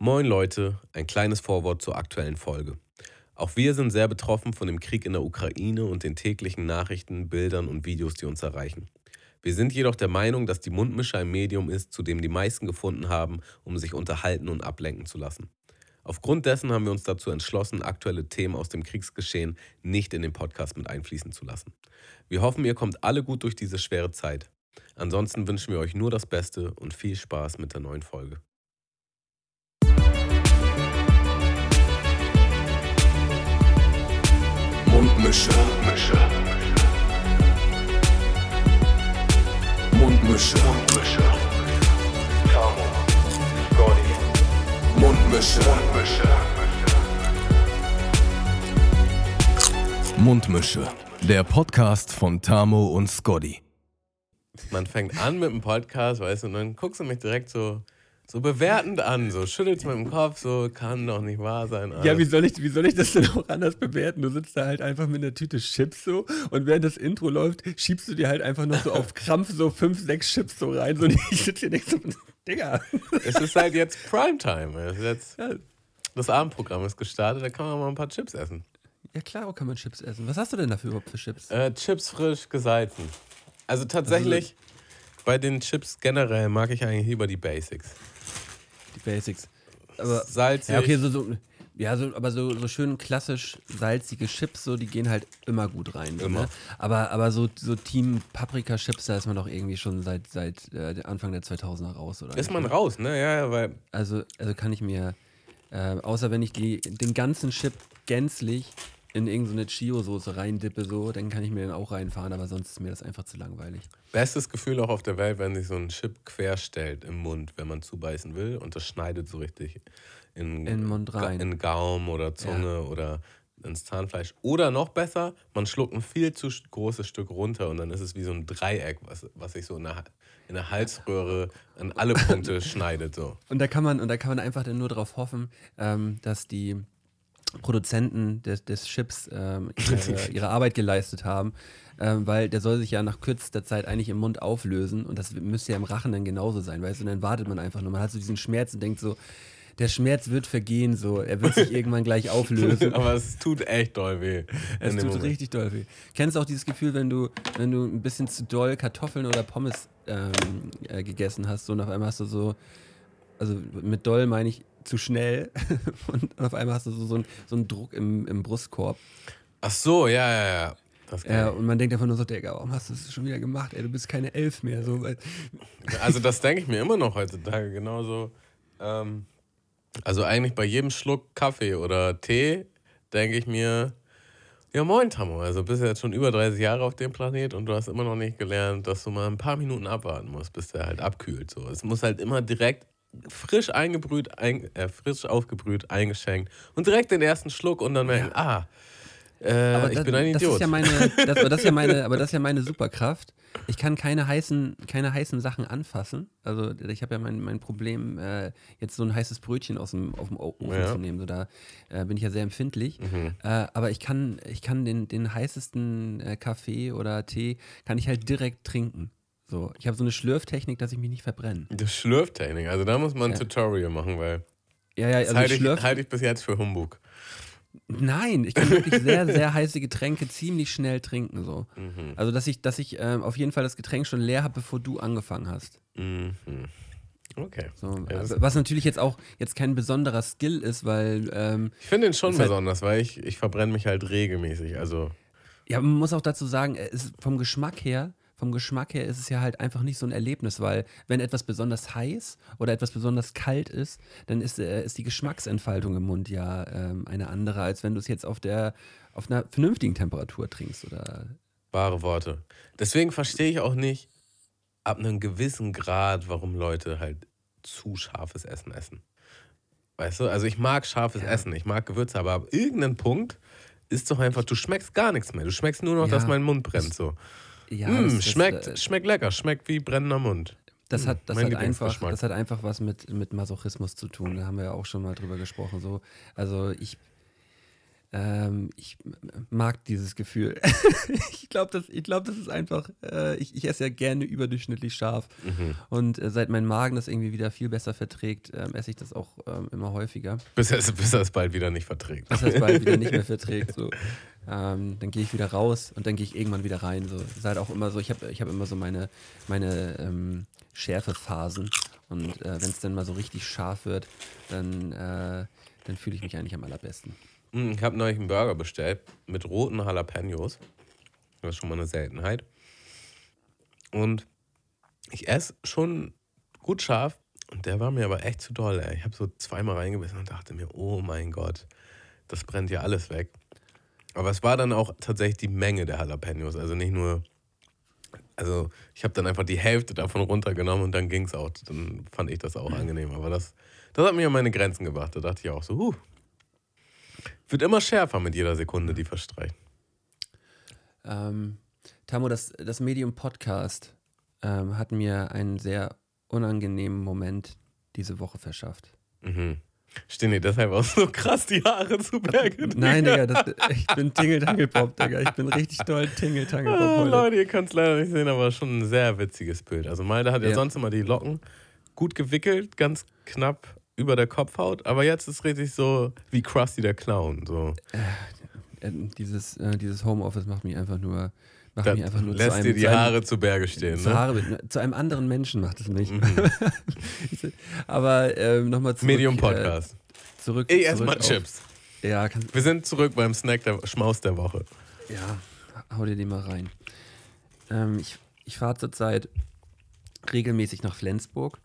Moin Leute, ein kleines Vorwort zur aktuellen Folge. Auch wir sind sehr betroffen von dem Krieg in der Ukraine und den täglichen Nachrichten, Bildern und Videos, die uns erreichen. Wir sind jedoch der Meinung, dass die Mundmische ein Medium ist, zu dem die meisten gefunden haben, um sich unterhalten und ablenken zu lassen. Aufgrund dessen haben wir uns dazu entschlossen, aktuelle Themen aus dem Kriegsgeschehen nicht in den Podcast mit einfließen zu lassen. Wir hoffen, ihr kommt alle gut durch diese schwere Zeit. Ansonsten wünschen wir euch nur das Beste und viel Spaß mit der neuen Folge. Mundmische. Mundmische. Mundmische. Tamo, Scotty, Mundmische. Mundmische. Der Podcast von Tamo und Scotty. Man fängt an mit dem Podcast, weißt du, und dann guckst du mich direkt so, so bewertend an, so schüttelst mit dem Kopf, so kann doch nicht wahr sein. Ja, alles. wie soll, ich, wie soll ich das denn auch anders bewerten? Du sitzt da halt einfach mit einer Tüte Chips so und während das Intro läuft, schiebst du dir halt einfach noch so auf Krampf so fünf, sechs Chips so rein. So, ich sitze hier nicht so, Digga. Es ist halt jetzt Primetime. Es jetzt, Ja, das Abendprogramm ist gestartet, da kann man mal ein paar Chips essen. ja klar, wo kann man Chips essen? Was hast du denn dafür überhaupt für Chips? Äh, Chips frisch gesalzen. Also tatsächlich, bei den Chips generell mag ich eigentlich lieber die Basics. Basics. Aber, Salzig. ja, okay, so, so, ja, so, aber so, so schön klassisch salzige Chips, so, die gehen halt immer gut rein. so, Immer. Ne? Aber, aber so, so Team Paprika-Chips, da ist man doch irgendwie schon seit, seit äh, Anfang der 2000er raus, oder? ist nicht? man raus, ne? Ja, ja, weil Also, also kann ich mir, äh, außer wenn ich die, den ganzen Chip gänzlich in irgendeine Chio-Soße reindippe, so, dann kann ich mir den auch reinfahren, aber sonst ist mir das einfach zu langweilig. bestes Gefühl auch auf der Welt, wenn sich so ein Chip querstellt im Mund, wenn man zubeißen will und das schneidet so richtig in, In den Mund rein. in Gaumen oder Zunge oder ins Zahnfleisch. Oder noch besser, man schluckt ein viel zu großes Stück runter und dann ist es wie so ein Dreieck, was, was sich so in der, in der Halsröhre an alle Punkte schneidet. So. Und da kann man, und da kann man einfach dann nur darauf hoffen, ähm, dass die Produzenten des, des Chips ähm, ihre, ihre Arbeit geleistet haben, ähm, weil der soll sich ja nach kürzester Zeit eigentlich im Mund auflösen und das müsste ja im Rachen dann genauso sein, weißt du, und dann wartet man einfach nur, man hat so diesen Schmerz und denkt so, der Schmerz wird vergehen, so, er wird sich irgendwann gleich auflösen. Aber es tut echt doll weh. Es tut Moment. richtig doll weh. Kennst du auch dieses Gefühl, wenn du, wenn du ein bisschen zu doll Kartoffeln oder Pommes ähm, äh, gegessen hast so, und auf einmal hast du so, also mit doll meine ich zu schnell und auf einmal hast du so, so, einen, so einen Druck im, im Brustkorb. Ach so, ja, ja, ja. Ja, und man denkt einfach nur so, Digga, warum hast du das schon wieder gemacht? Ey, du bist keine Elf mehr. So. Also das denke ich mir immer noch heutzutage genauso. Ähm, also eigentlich bei jedem Schluck Kaffee oder Tee denke ich mir, ja moin Tammo, also bist jetzt schon über 30 Jahre auf dem Planet und du hast immer noch nicht gelernt, dass du mal ein paar Minuten abwarten musst, bis der halt abkühlt. So. Es muss halt immer direkt frisch eingebrüht, ein, äh, frisch aufgebrüht, eingeschenkt und direkt den ersten Schluck und dann merken, ah, äh, ich das, bin ein das Idiot. Ist ja meine, das, aber, das ist ja meine, aber das ist ja meine Superkraft. Ich kann keine heißen, keine heißen Sachen anfassen. Also ich habe ja mein, mein Problem, äh, jetzt so ein heißes Brötchen aus dem, auf dem Ofen Ja. zu nehmen. So, da äh, bin ich ja sehr empfindlich. Mhm. Äh, aber ich kann, ich kann den, den heißesten äh, Kaffee oder Tee, kann ich halt direkt trinken. So, ich habe so eine Schlürftechnik, dass ich mich nicht verbrenne. Die Schlürftechnik, also da muss man ein Ja. Tutorial machen, weil Ja, ja, das also halte ich, halte ich bis jetzt für Humbug. Nein, ich kann wirklich sehr, sehr heiße Getränke ziemlich schnell trinken. So. Mhm. Also, dass ich, dass ich ähm, auf jeden Fall das Getränk schon leer habe, bevor du angefangen hast. Mhm. Okay. So, Ja, das- äh, was natürlich jetzt auch jetzt kein besonderer Skill ist, weil ähm, Ich finde den schon Ist halt- besonders, weil ich, ich verbrenne mich halt regelmäßig. Also, ja, man muss auch dazu sagen, es ist vom Geschmack her, vom Geschmack her ist es ja halt einfach nicht so ein Erlebnis, weil wenn etwas besonders heiß oder etwas besonders kalt ist, dann ist, äh, ist die Geschmacksentfaltung im Mund ja ähm, eine andere, als wenn du es jetzt auf der auf einer vernünftigen Temperatur trinkst oder wahre Worte. Deswegen verstehe ich auch nicht ab einem gewissen Grad, warum Leute halt zu scharfes Essen essen. Weißt du, also ich mag scharfes Ja. Essen, ich mag Gewürze, aber ab irgendeinem Punkt ist doch einfach, du schmeckst gar nichts mehr. Du schmeckst nur noch, Ja. dass mein Mund brennt. So. Ja, Mm, das- das, schmeckt, äh, schmeckt lecker, schmeckt wie brennender Mund. Das hat, das, hat einfach, das hat einfach was mit, mit Masochismus zu tun. Da haben wir ja auch schon mal drüber gesprochen. So, also ich, ähm, ich mag dieses Gefühl. ich glaube, das, ich glaub, das ist einfach, äh, ich, ich esse ja gerne überdurchschnittlich scharf. Mhm. Und äh, seit mein Magen das irgendwie wieder viel besser verträgt, ähm, esse ich das auch ähm, immer häufiger. Bis er, es- bis er es bald wieder nicht verträgt. Bis das bald wieder nicht mehr verträgt. So. Ähm, dann gehe ich wieder raus und dann gehe ich irgendwann wieder rein. So. Ist halt auch immer so, ich habe ich hab immer so meine, meine ähm, Schärfephasen. Und äh, wenn es dann mal so richtig scharf wird, dann, äh, dann fühle ich mich eigentlich am allerbesten. Mm, Ich habe neulich einen Burger bestellt mit roten Jalapenos. Das ist schon mal eine Seltenheit. Und ich esse schon gut scharf. Und der war mir aber echt zu doll. Ey. Ich habe so zweimal reingebissen und dachte mir, oh mein Gott, das brennt ja alles weg. Aber es war dann auch tatsächlich die Menge der Jalapenos. Also nicht nur. Also ich habe dann einfach die Hälfte davon runtergenommen und dann ging es auch. Dann fand ich das auch angenehm. Aber das, das hat mir an meine Grenzen gebracht. Da dachte ich auch so, huh, wird immer schärfer mit jeder Sekunde, die verstreicht. Ähm, Tamo, das, das Medium Podcast ähm, hat mir einen sehr unangenehmen Moment diese Woche verschafft. Mhm. Stehen dir deshalb auch so krass die Haare zu Berge? Nein, Digga, das, ich bin Tingle-Tangle-Pop, Digga. Ich bin richtig doll Tingle-Tangle-Pop Ah, heute. Leute, ihr könnt es leider nicht sehen, aber schon ein sehr witziges Bild. Also Malte hat ja, Ja. sonst immer die Locken gut gewickelt, ganz knapp über der Kopfhaut, aber jetzt ist richtig so wie Krusty der Clown. So. Äh, dieses, äh, dieses Homeoffice macht mich einfach nur, macht Da mich einfach nur zu lässt einem, dir die zu einem, Haare zu Berge stehen. zu, Ne? Haare, zu einem anderen Menschen macht es mich. Mhm. Aber ähm, nochmal zurück. Medium Äh, Podcast. zurück. Ich esse zurück mal auf- Chips. Ja, kann, Wir sind zurück beim Snack der Schmaus der Woche. Ja, hau dir die mal rein. Ähm, ich ich fahre zurzeit regelmäßig nach Flensburg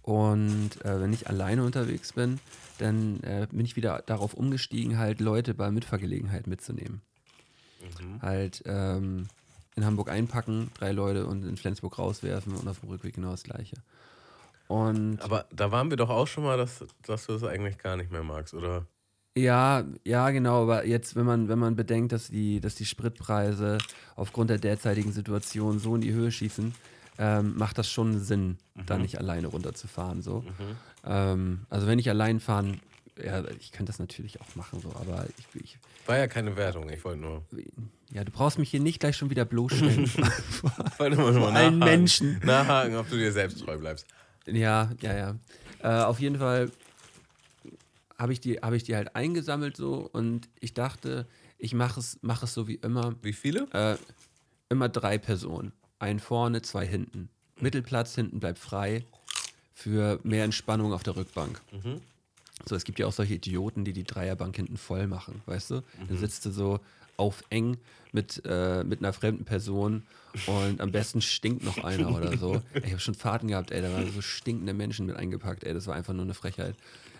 und äh, wenn ich alleine unterwegs bin, dann äh, bin ich wieder darauf umgestiegen, halt Leute bei Mitfahrgelegenheit mitzunehmen. Halt ähm, in Hamburg einpacken, drei Leute und in Flensburg rauswerfen und auf dem Rückweg genau das Gleiche. Und Aber da waren wir doch auch schon mal, dass, dass du es eigentlich gar nicht mehr magst, oder? Ja, ja, genau, aber jetzt, wenn man, wenn man bedenkt, dass die, dass die Spritpreise aufgrund der derzeitigen Situation so in die Höhe schießen, ähm, macht das schon Sinn, da nicht alleine runterzufahren. So. Ähm, also wenn ich allein fahren, ja, ich könnte das natürlich auch machen, so, aber ich, ich, War ja keine Wertung, ich wollte nur. ja, du brauchst mich hier nicht gleich schon wieder bloßstellen. Ich wollte nur mal allen. Menschen. Nachhaken, ob du dir selbst treu bleibst. Ja, ja, ja. Äh, auf jeden Fall habe ich, die- hab ich die halt eingesammelt so und ich dachte, ich mache es, mach es so wie immer. Wie viele? Äh, immer drei Personen. Ein vorne, zwei hinten. Mittelplatz hinten bleibt frei für mehr Entspannung auf der Rückbank. So, es gibt ja auch solche Idioten, die die Dreierbank hinten voll machen, weißt du? Dann sitzt du so auf eng mit, äh, mit einer fremden Person und am besten stinkt noch einer oder so. Ey, Ich habe schon Fahrten gehabt, ey, da waren so stinkende Menschen mit eingepackt, ey, das war einfach nur eine Frechheit.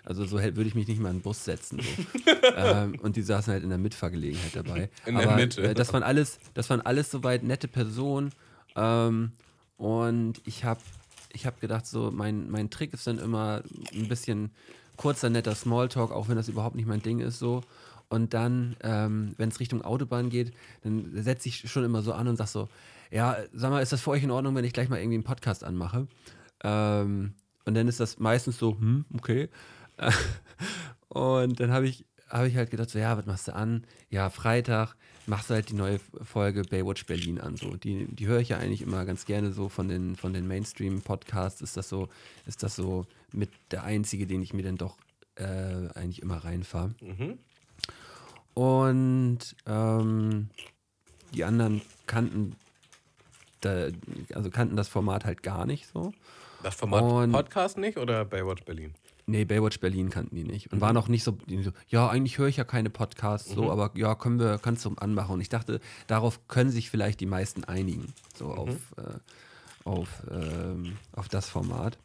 Also so würde ich mich nicht mal in den Bus setzen. So. ähm, und die saßen halt in der Mitfahrgelegenheit dabei. In der Aber Mitte. Äh, das waren alles, das waren alles soweit nette Personen. Ähm, und ich habe ich hab gedacht, so mein, mein Trick ist dann immer ein bisschen kurzer, netter Smalltalk, auch wenn das überhaupt nicht mein Ding ist so. Und dann, ähm, wenn es Richtung Autobahn geht, dann setze ich schon immer so an und sag so, ja, sag mal, ist das für euch in Ordnung, wenn ich gleich mal irgendwie einen Podcast anmache? Ähm, und dann ist das meistens so, hm, okay. Und dann habe ich, hab ich halt gedacht, so, ja, was machst du an? Ja, Freitag machst du halt die neue Folge Baywatch Berlin an. So. Die, die höre ich ja eigentlich immer ganz gerne so von den, von den Mainstream-Podcasts. Ist das so, ist das so mit der einzige, den ich mir dann doch äh, eigentlich immer reinfahre. Und ähm, die anderen kannten, da, also kannten das Format halt gar nicht so. Das Format Und- Podcast nicht oder Baywatch Berlin? Nee, Baywatch Berlin kannten die nicht. Und waren auch nicht so, so, ja, eigentlich höre ich ja keine Podcasts, so, aber ja, können wir, kannst du anmachen. Und ich dachte, darauf können sich vielleicht die meisten einigen, so auf, äh, auf, ähm, auf das Format.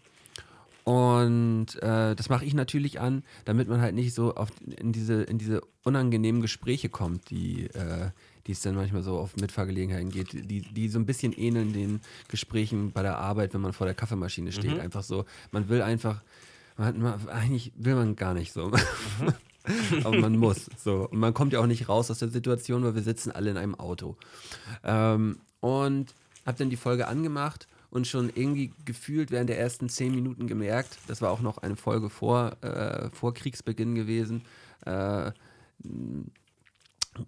Und äh, das mache ich natürlich an, damit man halt nicht so auf, in, diese, in diese unangenehmen Gespräche kommt, die, äh, die es dann manchmal so auf Mitfahrgelegenheiten geht, die, die so ein bisschen ähneln den Gesprächen bei der Arbeit, wenn man vor der Kaffeemaschine steht. Einfach so, man will einfach, man, man, eigentlich will man gar nicht so. Aber man muss. So. Und man kommt ja auch nicht raus aus der Situation, weil wir sitzen alle in einem Auto. Ähm, und habe dann die Folge angemacht und schon irgendwie gefühlt während der ersten zehn Minuten gemerkt, das war auch noch eine Folge vor, äh, vor Kriegsbeginn gewesen, äh,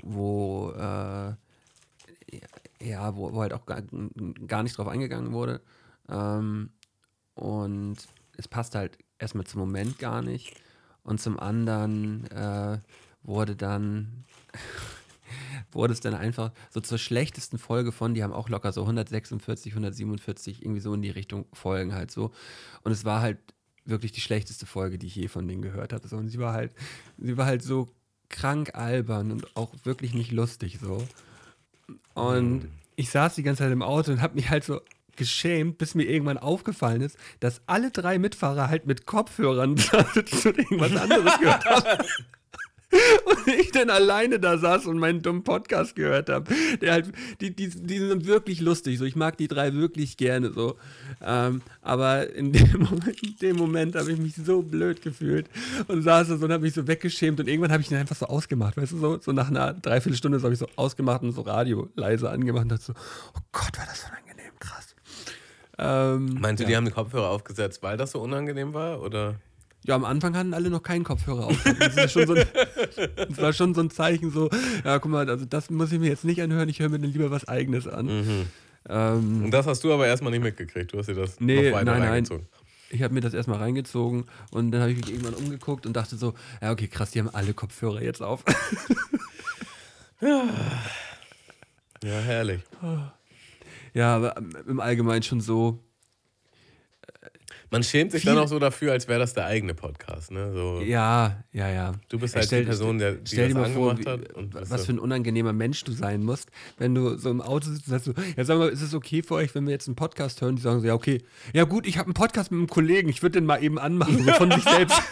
wo, äh, ja, wo, wo halt auch gar, gar nicht drauf eingegangen wurde. Ähm, und es passt halt erstmal zum Moment gar nicht. Und zum anderen äh, wurde dann wurde es dann einfach so zur schlechtesten Folge von, die haben auch locker so 146, 147, irgendwie so in die Richtung Folgen halt so. Und es war halt wirklich die schlechteste Folge, die ich je von denen gehört habe. So. Und sie war halt, sie war halt so krank albern und auch wirklich nicht lustig so. Und ich saß die ganze Zeit im Auto und habe mich halt so geschämt, bis mir irgendwann aufgefallen ist, dass alle drei Mitfahrer halt mit Kopfhörern zu irgendwas anderes gehört haben. Und ich dann alleine da saß und meinen dummen Podcast gehört habe. Der halt, die, die, die sind wirklich lustig. So, ich mag die drei wirklich gerne so. Ähm, aber in dem Moment, in dem Moment habe ich mich so blöd gefühlt und saß da so und habe mich so weggeschämt und irgendwann habe ich ihn einfach so ausgemacht. Weißt du, so, so nach einer Dreiviertelstunde so habe ich so ausgemacht und so Radio leise angemacht und dachte so, oh Gott, war das unangenehm, krass. Ähm, Meinst du, ja. die haben den Kopfhörer aufgesetzt, weil das so unangenehm war? Oder? Ja, am Anfang hatten alle noch keinen Kopfhörer auf. Das, so ein, das war schon so ein Zeichen, so, ja, guck mal, also das muss ich mir jetzt nicht anhören, ich höre mir dann lieber was Eigenes an. Mhm. Ähm, Und das hast du aber erstmal nicht mitgekriegt. Du hast dir das Nee, noch weiter nein, nein. reingezogen. ich habe mir das erstmal reingezogen und dann habe ich mich irgendwann umgeguckt und dachte so, ja, okay, krass, die haben alle Kopfhörer jetzt auf. Ja, herrlich. ja, aber im Allgemeinen schon so, Man schämt sich Viel- dann auch so dafür, als wäre das der eigene Podcast. Ne? So, ja, ja, ja. Du bist halt die Person, der- die stell dir das mal vor, angemacht wie, hat und bist was für ein unangenehmer Mensch du sein musst, wenn du so im Auto sitzt und sagst so, ja sag mal, ist es okay für euch, wenn wir jetzt einen Podcast hören? Die sagen so, ja okay, ja gut, ich habe einen Podcast mit einem Kollegen, ich würde den mal eben anmachen, so von sich selbst.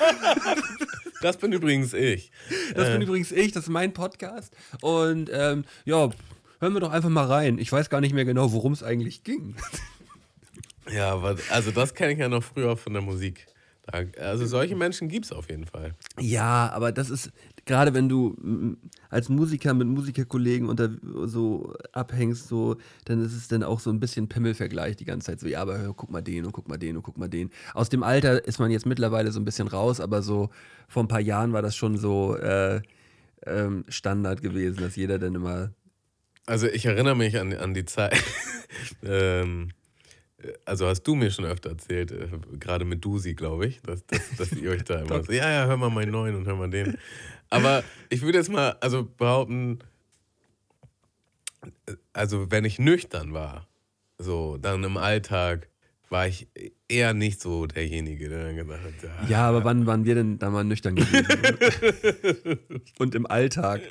Das bin übrigens ich. Das Äh. bin übrigens ich, das ist mein Podcast. Und ähm, ja, hören wir doch einfach mal rein. Ich weiß gar nicht mehr genau, worum es eigentlich ging. Ja, aber also das kenne ich ja noch früher von der Musik. Also solche Menschen gibt es auf jeden Fall. Ja, aber das ist, gerade wenn du als Musiker mit Musikerkollegen unter so abhängst, so, dann ist es dann auch so ein bisschen Pimmelvergleich die ganze Zeit. So, ja, aber hör, guck mal den und guck mal den und guck mal den. Aus dem Alter ist man jetzt mittlerweile so ein bisschen raus, aber so vor ein paar Jahren war das schon so äh, ähm, Standard gewesen, dass jeder dann immer. Also ich erinnere mich an, an die Zeit. ähm, also hast du mir schon öfter erzählt, äh, gerade mit Dusi, glaube ich, dass, dass, dass ihr euch da immer so, ja, ja, hör mal meinen neuen und hör mal den. Aber ich würde jetzt mal also behaupten, äh, also wenn ich nüchtern war, so dann im Alltag, war ich eher nicht so derjenige, der dann gesagt hat, ja, Ja, aber wann waren wir denn da mal nüchtern gewesen? und im Alltag.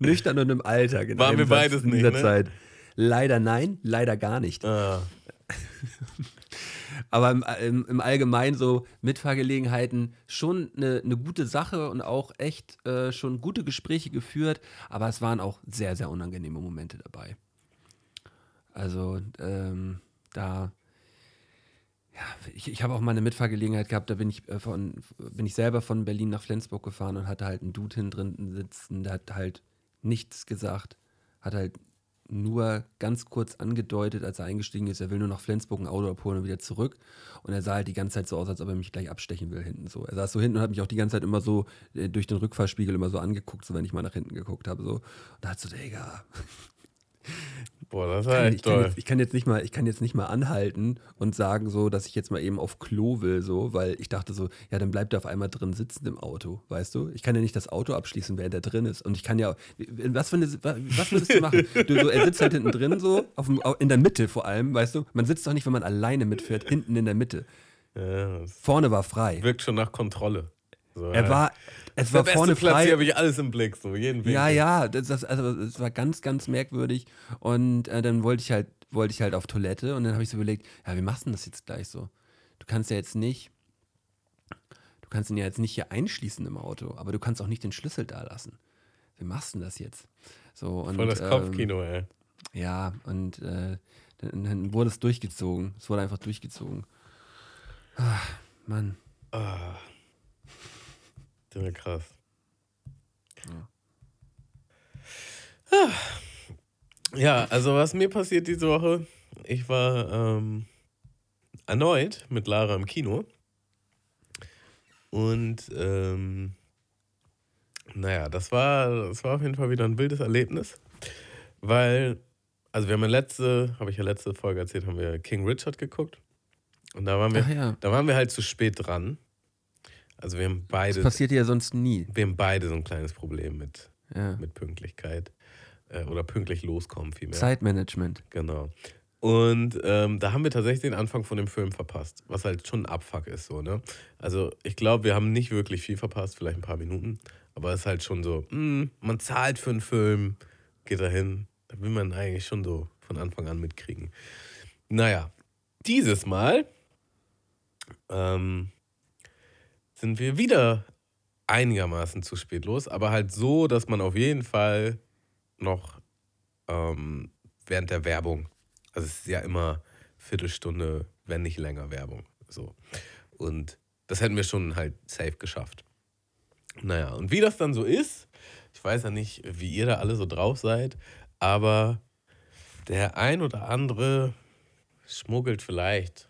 Nüchtern und im Alltag. In Waren wir beides in nicht, dieser ne? Zeit. Leider nein, leider gar nicht. ah, Aber im, im, im Allgemeinen so Mitfahrgelegenheiten schon eine, eine gute Sache und auch echt äh, schon gute Gespräche geführt, aber es waren auch sehr, sehr unangenehme Momente dabei. Also ähm, da, ja, ich, ich habe auch mal eine Mitfahrgelegenheit gehabt, da bin ich, äh, von, bin ich selber von Berlin nach Flensburg gefahren und hatte halt einen Dude hinten drin sitzen, der hat halt nichts gesagt, hat halt nur ganz kurz angedeutet, als er eingestiegen ist, er will nur nach Flensburg ein Auto abholen und wieder zurück. Und er sah halt die ganze Zeit so aus, als ob er mich gleich abstechen will hinten so. Er saß so hinten und hat mich auch die ganze Zeit immer so äh, durch den Rückfahrspiegel immer so angeguckt, so wenn ich mal nach hinten geguckt habe. So. Und da hat so, Digga, boah, das war echt ich, kann toll. jetzt, ich, kann jetzt nicht mal, ich kann jetzt nicht mal anhalten und sagen so, dass ich jetzt mal eben auf Klo will, so, weil ich dachte so, ja, dann bleibt er auf einmal drin sitzen im Auto, weißt du? Ich kann ja nicht das Auto abschließen, während er drin ist. Und ich kann ja, was, für eine, was würdest du machen? Du, so, er sitzt halt hinten drin so, dem, in der Mitte vor allem, weißt du? Man sitzt doch nicht, wenn man alleine mitfährt, hinten in der Mitte. Ja, Vorne war frei. wirkt schon nach Kontrolle. So, Er ja. war, es Der war beste vorne Platz, frei. hier habe ich alles im Blick, so jeden Winkel. Ja, ja, das, das, also, es war ganz, ganz merkwürdig. Und äh, dann wollte ich halt, wollte ich halt auf Toilette und dann habe ich so überlegt, ja, wie machst du denn das jetzt gleich so? Du kannst ja jetzt nicht, du kannst ihn ja jetzt nicht hier einschließen im Auto, aber du kannst auch nicht den Schlüssel da lassen. Wie machst du denn das jetzt? So, und, Voll das ähm, Kopfkino, ey. ja, und äh, dann, dann wurde es durchgezogen. Es wurde einfach durchgezogen. Ah, Mann. Ah. Das ist krass. Ah. Ja, also was mir passiert diese Woche, ich war ähm, erneut mit Lara im Kino und ähm, Naja, das war, das war auf jeden Fall wieder ein wildes Erlebnis, weil, also wir haben ja letzte, habe ich ja letzte Folge erzählt, haben wir King Richard geguckt und da waren wir, ja. da waren wir halt zu spät dran. Also wir haben Das beide, passiert ja sonst nie. wir haben beide so ein kleines Problem mit, Ja. mit Pünktlichkeit äh, oder pünktlich loskommen vielmehr. Zeitmanagement. Genau. Und ähm, da haben wir tatsächlich den Anfang von dem Film verpasst, was halt schon ein Abfuck ist, so, ne? Also ich glaube, wir haben nicht wirklich viel verpasst, vielleicht ein paar Minuten, aber es ist halt schon so, mh, man zahlt für einen Film, geht dahin, da will man eigentlich schon so von Anfang an mitkriegen. Naja, dieses Mal ähm, sind wir wieder einigermaßen zu spät los, aber halt so, dass man auf jeden Fall noch ähm, während der Werbung, also es ist ja immer Viertelstunde, wenn nicht länger Werbung, so. Und das hätten wir schon halt safe geschafft. Naja, und wie das dann so ist, ich weiß ja nicht, wie ihr da alle so drauf seid, aber der ein oder andere schmuggelt vielleicht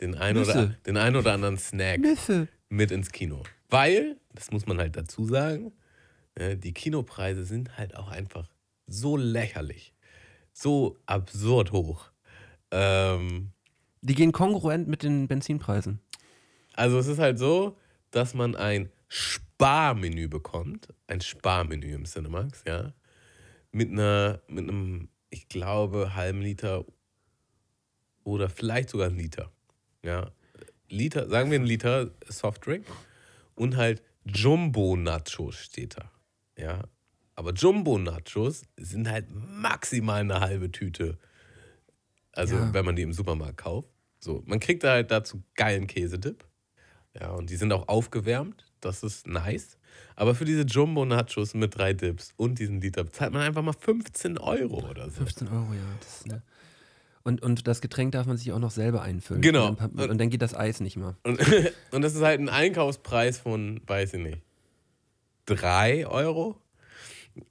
den ein, oder, den ein oder anderen Snack Nüsse. mit ins Kino. Weil, das muss man halt dazu sagen, äh, die Kinopreise sind halt auch einfach so lächerlich, so absurd hoch. Ähm, Die gehen kongruent mit den Benzinpreisen. also es ist halt so, dass man ein Sparmenü bekommt, ein Sparmenü im Cinemax, ja, mit einer, mit einem, ich glaube, halben Liter oder vielleicht sogar einen Liter, ja, Liter, sagen wir einen Liter Softdrink und halt Jumbo Nachos steht da, ja, aber Jumbo Nachos sind halt maximal eine halbe Tüte, also Ja. wenn man die im Supermarkt kauft, so, man kriegt da halt dazu geilen Käsedip, ja, und die sind auch aufgewärmt. Das ist nice. Aber für diese Jumbo-Nachos mit drei Dips und diesen Liter zahlt man einfach mal 15 Euro oder so. 15 Euro, ja. Das ist, ne. Und, und das Getränk darf man sich auch noch selber einfüllen. Genau. Und dann, und dann geht das Eis nicht mehr. Und, und das ist halt ein Einkaufspreis von, weiß ich nicht, 3 Euro.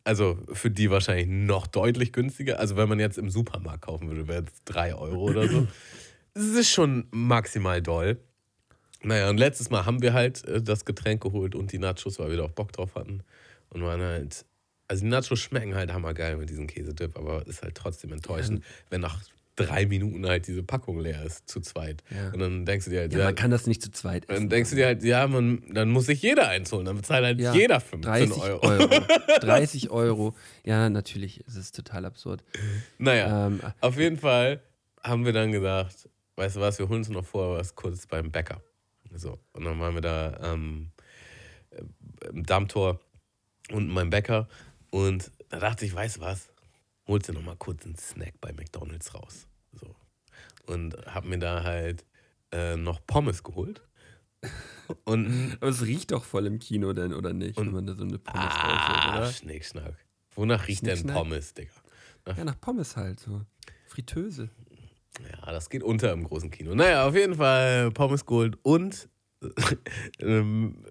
Also für die wahrscheinlich noch deutlich günstiger. Also wenn man jetzt im Supermarkt kaufen würde, wäre es 3 Euro oder so. Es ist schon maximal doll. Naja, und letztes Mal haben wir halt äh, das Getränk geholt und die Nachos, weil wir da auch Bock drauf hatten. Und waren halt, also die Nachos schmecken halt hammergeil mit diesem Käsedip, aber ist halt trotzdem enttäuschend, wenn nach drei Minuten halt diese Packung leer ist, zu zweit. Ja. Und dann denkst du dir halt, Ja, man kann das nicht zu zweit essen. dann denkst du dir halt, ja, man, dann muss sich jeder eins holen. Dann bezahlt halt Ja, jeder 15 30 Euro. Euro. 30 Euro. Ja, natürlich. Es ist total absurd. Naja, Ähm, auf jeden Fall haben wir dann gedacht, weißt du was, wir holen uns noch vor was kurz beim Bäcker. So, und dann waren wir da ähm, äh, im Dammtor und mein Bäcker. Und da dachte ich, weißt du was, holst dir noch mal kurz einen Snack bei McDonalds raus. So. Und hab mir da halt äh, noch Pommes geholt. Und aber es riecht doch voll im Kino denn, oder nicht? wenn man da so eine Pommes ah, rausholt? Schnickschnack. Wonach riecht denn? Pommes, Digga? Ja, nach Pommes halt so. Fritteuse. Ja, das geht unter im großen Kino. Naja, auf jeden Fall Pommes geholt und ähm,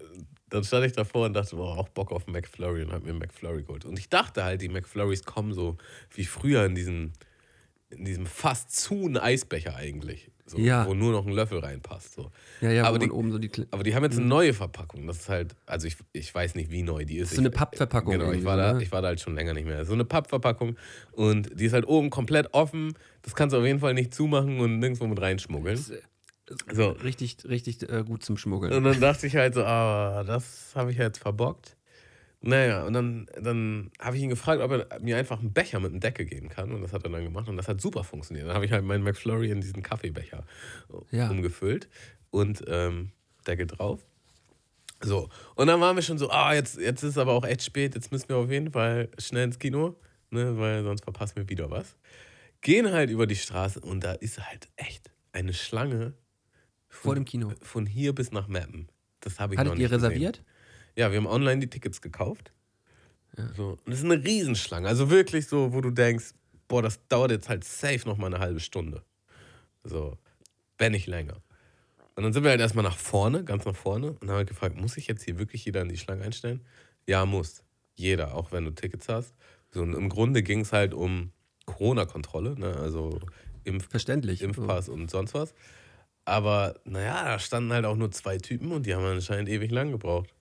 dann stand ich davor und dachte, boah, auch Bock auf McFlurry und hab mir McFlurry geholt. Und ich dachte halt, die McFlurries kommen so wie früher in diesem, in diesem fast zu einen Eisbecher eigentlich. So, Ja. Wo nur noch ein Löffel reinpasst. So. Ja, ja, Aber die- oben so die. Kle- Aber die haben jetzt eine neue Verpackung. Das ist halt, also ich, ich weiß nicht, wie neu die ist. So eine Pappverpackung Genau, ich war, da, ne? ich war da halt schon länger nicht mehr. So eine Pappverpackung und die ist halt oben komplett offen. Das kannst du auf jeden Fall nicht zumachen und nirgendwo mit reinschmuggeln. So. Richtig, richtig äh, gut zum Schmuggeln. Und dann dachte ich halt so, ah, das habe ich jetzt verbockt. Naja, und dann, dann habe ich ihn gefragt, ob er mir einfach einen Becher mit einem Deckel geben kann. Und das hat er dann gemacht und das hat super funktioniert. Dann habe ich halt meinen McFlurry in diesen Kaffeebecher Ja. umgefüllt und ähm, Deckel drauf. So, und dann waren wir schon so, ah, jetzt, jetzt ist es aber auch echt spät, jetzt müssen wir auf jeden Fall schnell ins Kino, ne, weil sonst verpassen wir wieder was. Gehen halt über die Straße und da ist halt echt eine Schlange Vor dem Kino. von hier bis nach Mappen. Das habe ich noch Hattet nicht ihr reserviert? Gesehen. Ja, wir haben online die Tickets gekauft. So, und das ist eine Riesenschlange. Also wirklich so, wo du denkst, boah, das dauert jetzt halt safe noch mal eine halbe Stunde. So, wenn nicht länger. Und dann sind wir halt erstmal nach vorne, ganz nach vorne, und haben halt gefragt, muss ich jetzt hier wirklich jeder in die Schlange einstellen? Ja, muss. Jeder, auch wenn du Tickets hast. So, und im Grunde ging es halt um Corona-Kontrolle, ne? also Impf Verständlich. Impfpass und sonst was. Aber naja, da standen halt auch nur zwei Typen und die haben anscheinend ewig lang gebraucht.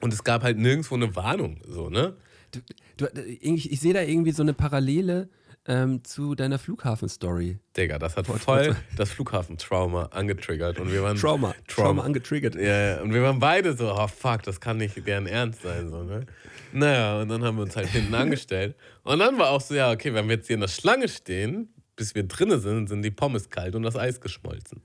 Und es gab halt nirgendwo eine Warnung, so, ne? Du, du, ich, ich sehe da irgendwie so eine Parallele ähm, zu deiner Flughafen-Story. Digga, das hat voll das Flughafentrauma angetriggert. Und wir waren Trauma. Trauma angetriggert. Ja, ja, und wir waren beide so, oh fuck, das kann nicht gern ernst sein. So, ne? Naja, und dann haben wir uns halt hinten angestellt. Und dann war auch so, ja, okay, wenn wir jetzt hier in der Schlange stehen, bis wir drinnen sind, sind die Pommes kalt und das Eis geschmolzen.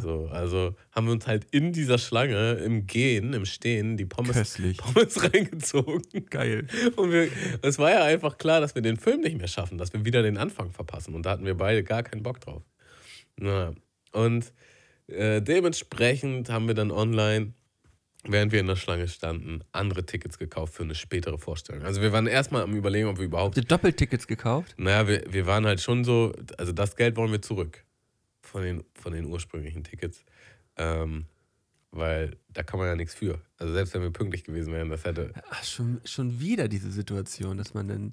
So, also haben wir uns halt in dieser Schlange im Gehen, im Stehen, die Pommes, Köstlich. Pommes reingezogen. Geil. Und wir, es war ja einfach klar, dass wir den Film nicht mehr schaffen, dass wir wieder den Anfang verpassen. Und da hatten wir beide gar keinen Bock drauf. Na, und äh, dementsprechend haben wir dann online, während wir in der Schlange standen, andere Tickets gekauft für eine spätere Vorstellung. Also wir waren erstmal am überlegen, ob wir überhaupt. Habt ihr Doppeltickets gekauft? Naja, wir, wir waren halt schon so, also das Geld wollen wir zurück von den, von den ursprünglichen Tickets. Ähm, weil da kann man ja nichts für. Also selbst wenn wir pünktlich gewesen wären, das hätte. Ach, schon, schon wieder diese Situation, dass man dann.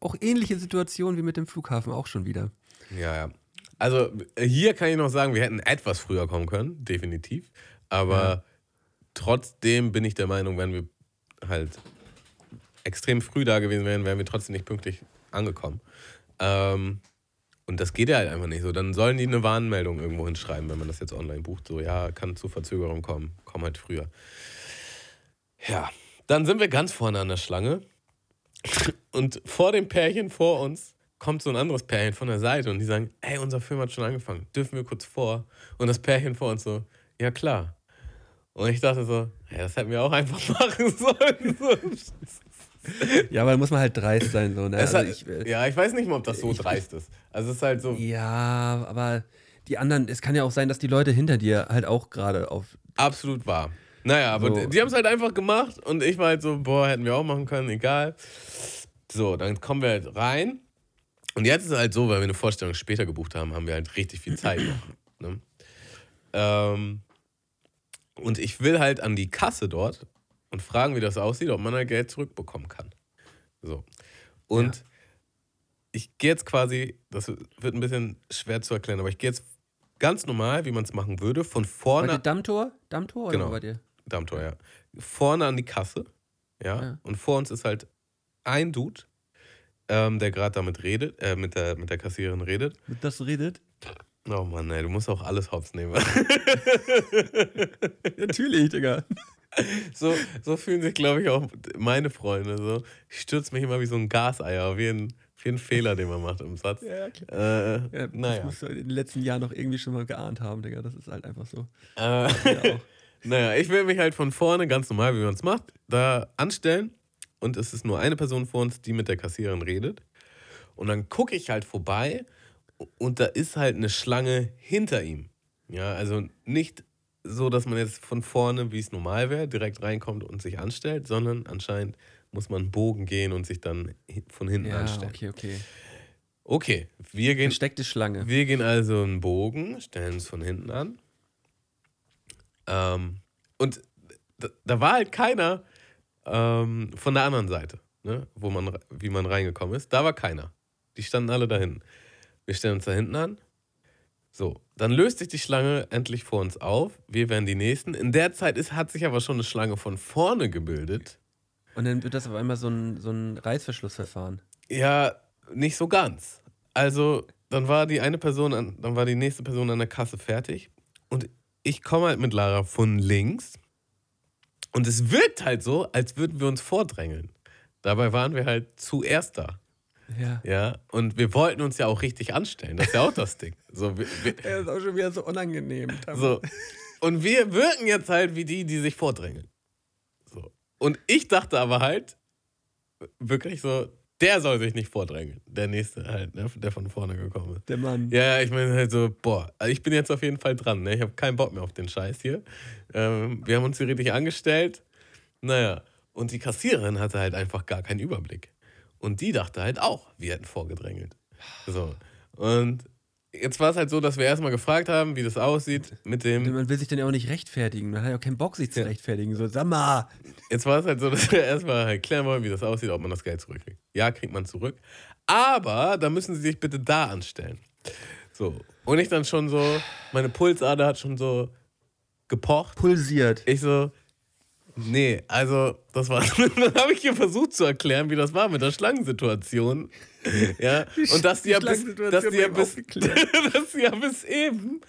Auch ähnliche Situation wie mit dem Flughafen, auch schon wieder. Ja, ja. Also hier kann ich noch sagen, wir hätten etwas früher kommen können, definitiv. Aber Ja. trotzdem bin ich der Meinung, wenn wir halt extrem früh da gewesen wären, wären wir trotzdem nicht pünktlich angekommen. Ähm, und das geht ja halt einfach nicht so. Dann sollen die eine Warnmeldung irgendwo hinschreiben, wenn man das jetzt online bucht. So, ja, kann zu Verzögerung kommen. Komm halt früher. Ja, dann sind wir ganz vorne an der Schlange. Und vor dem Pärchen vor uns kommt so ein anderes Pärchen von der Seite und die sagen, ey, unser Film hat schon angefangen, dürfen wir kurz vor? Und das Pärchen vor uns so, ja klar. Und ich dachte so, ja, das hätten wir auch einfach machen sollen. Ja, aber muss man halt dreist sein. So, ne? Also hat, ich, äh, ja, ich weiß nicht mal, ob das so ich- dreist ist. Also es ist halt so ja, aber die anderen, es kann ja auch sein, dass die Leute hinter dir halt auch gerade auf. absolut wahr. Naja, aber So. die, die haben es halt einfach gemacht und ich war halt so, boah, hätten wir auch machen können, egal. So, dann kommen wir halt rein. Und jetzt ist es halt so, weil wir eine Vorstellung später gebucht haben, haben wir halt richtig viel Zeit noch. Ne? Ähm, und ich will halt an die Kasse dort und fragen, wie das aussieht, ob man da Geld zurückbekommen kann. So. Und Ja. ich gehe jetzt quasi, das wird ein bisschen schwer zu erklären, aber ich gehe jetzt ganz normal, wie man es machen würde, von vorne dir Dammtor? Dammtor oder Genau. bei dir? Dammtor, ja. Vorne an die Kasse, ja. Ja. Und vor uns ist halt ein Dude, ähm, der gerade damit redet, äh, mit der, mit der Kassiererin redet. Mit das redet? Oh Mann, ey, du musst auch alles hops nehmen. Natürlich, Digga. so, so fühlen sich, glaube ich, auch meine Freunde. So. Ich stürze mich immer wie so ein Gaseier auf jeden, auf jeden Fehler, den man macht im Satz. Ja, klar. Äh, Ja, Das naja. musst du in den letzten Jahren noch irgendwie schon mal geahnt haben, Digga. Das ist halt einfach so. Äh, Ja. Naja, ich will mich halt von vorne, ganz normal, wie man es macht, da anstellen. Und es ist nur eine Person vor uns, die mit der Kassiererin redet. Und dann gucke ich halt vorbei und da ist halt eine Schlange hinter ihm. Ja, also nicht so, dass man jetzt von vorne, wie es normal wäre, direkt reinkommt und sich anstellt, sondern anscheinend muss man einen Bogen gehen und sich dann von hinten ja anstellen. okay, okay. Okay, wir gehen Versteckte Schlange. wir gehen also einen Bogen, stellen es von hinten an. Ähm, und da, da war halt keiner ähm, von der anderen Seite, ne? Wo man, wie man reingekommen ist. Da war keiner. Die standen alle da hinten. Wir stellen uns da hinten an. So, dann löst sich die Schlange endlich vor uns auf. Wir werden die Nächsten. In der Zeit ist, hat sich aber schon eine Schlange von vorne gebildet. Und dann wird das auf einmal so ein, so ein Reißverschlussverfahren. Ja, nicht so ganz. Also, dann war die eine Person, an, dann war die nächste Person an der Kasse fertig und ich komme halt mit Lara von links und es wirkt halt so, als würden wir uns vordrängeln. Dabei waren wir halt zuerst da. Ja. Ja, und wir wollten uns ja auch richtig anstellen. Das ist ja auch das Ding. So, wir, wir, Ja, ist auch schon wieder so unangenehm. so. Und wir wirken jetzt halt wie die, die sich vordrängeln. So. Und ich dachte aber halt, wirklich so, der soll sich nicht vordrängeln. Der nächste halt, ne, der von vorne gekommen ist. Der Mann. Ja, ich meine halt so, boah, also ich bin jetzt auf jeden Fall dran. Ne? Ich habe keinen Bock mehr auf den Scheiß hier. Ähm, wir haben uns hier richtig angestellt. Naja, und die Kassiererin hatte halt einfach gar keinen Überblick. Und die dachte halt auch, wir hätten vorgedrängelt. So. Und jetzt war es halt so, dass wir erstmal gefragt haben, wie das aussieht mit dem. Man will sich dann ja auch nicht rechtfertigen. Man hat ja auch keinen Bock, sich zu Ja. rechtfertigen. So, sag mal. Jetzt war es halt so, dass wir erstmal halt klären wollen, wie das aussieht, ob man das Geld zurückkriegt. Ja, kriegt man zurück. Aber da müssen sie sich bitte da anstellen. So. Und ich dann schon so, meine Pulsader hat schon so gepocht. Pulsiert. Ich so, Nee, also das war. dann habe ich hier versucht zu erklären, wie das war mit der Schlangensituation. Ja. Und dass die, ja bis, dass, die ja bis, dass die ja bis eben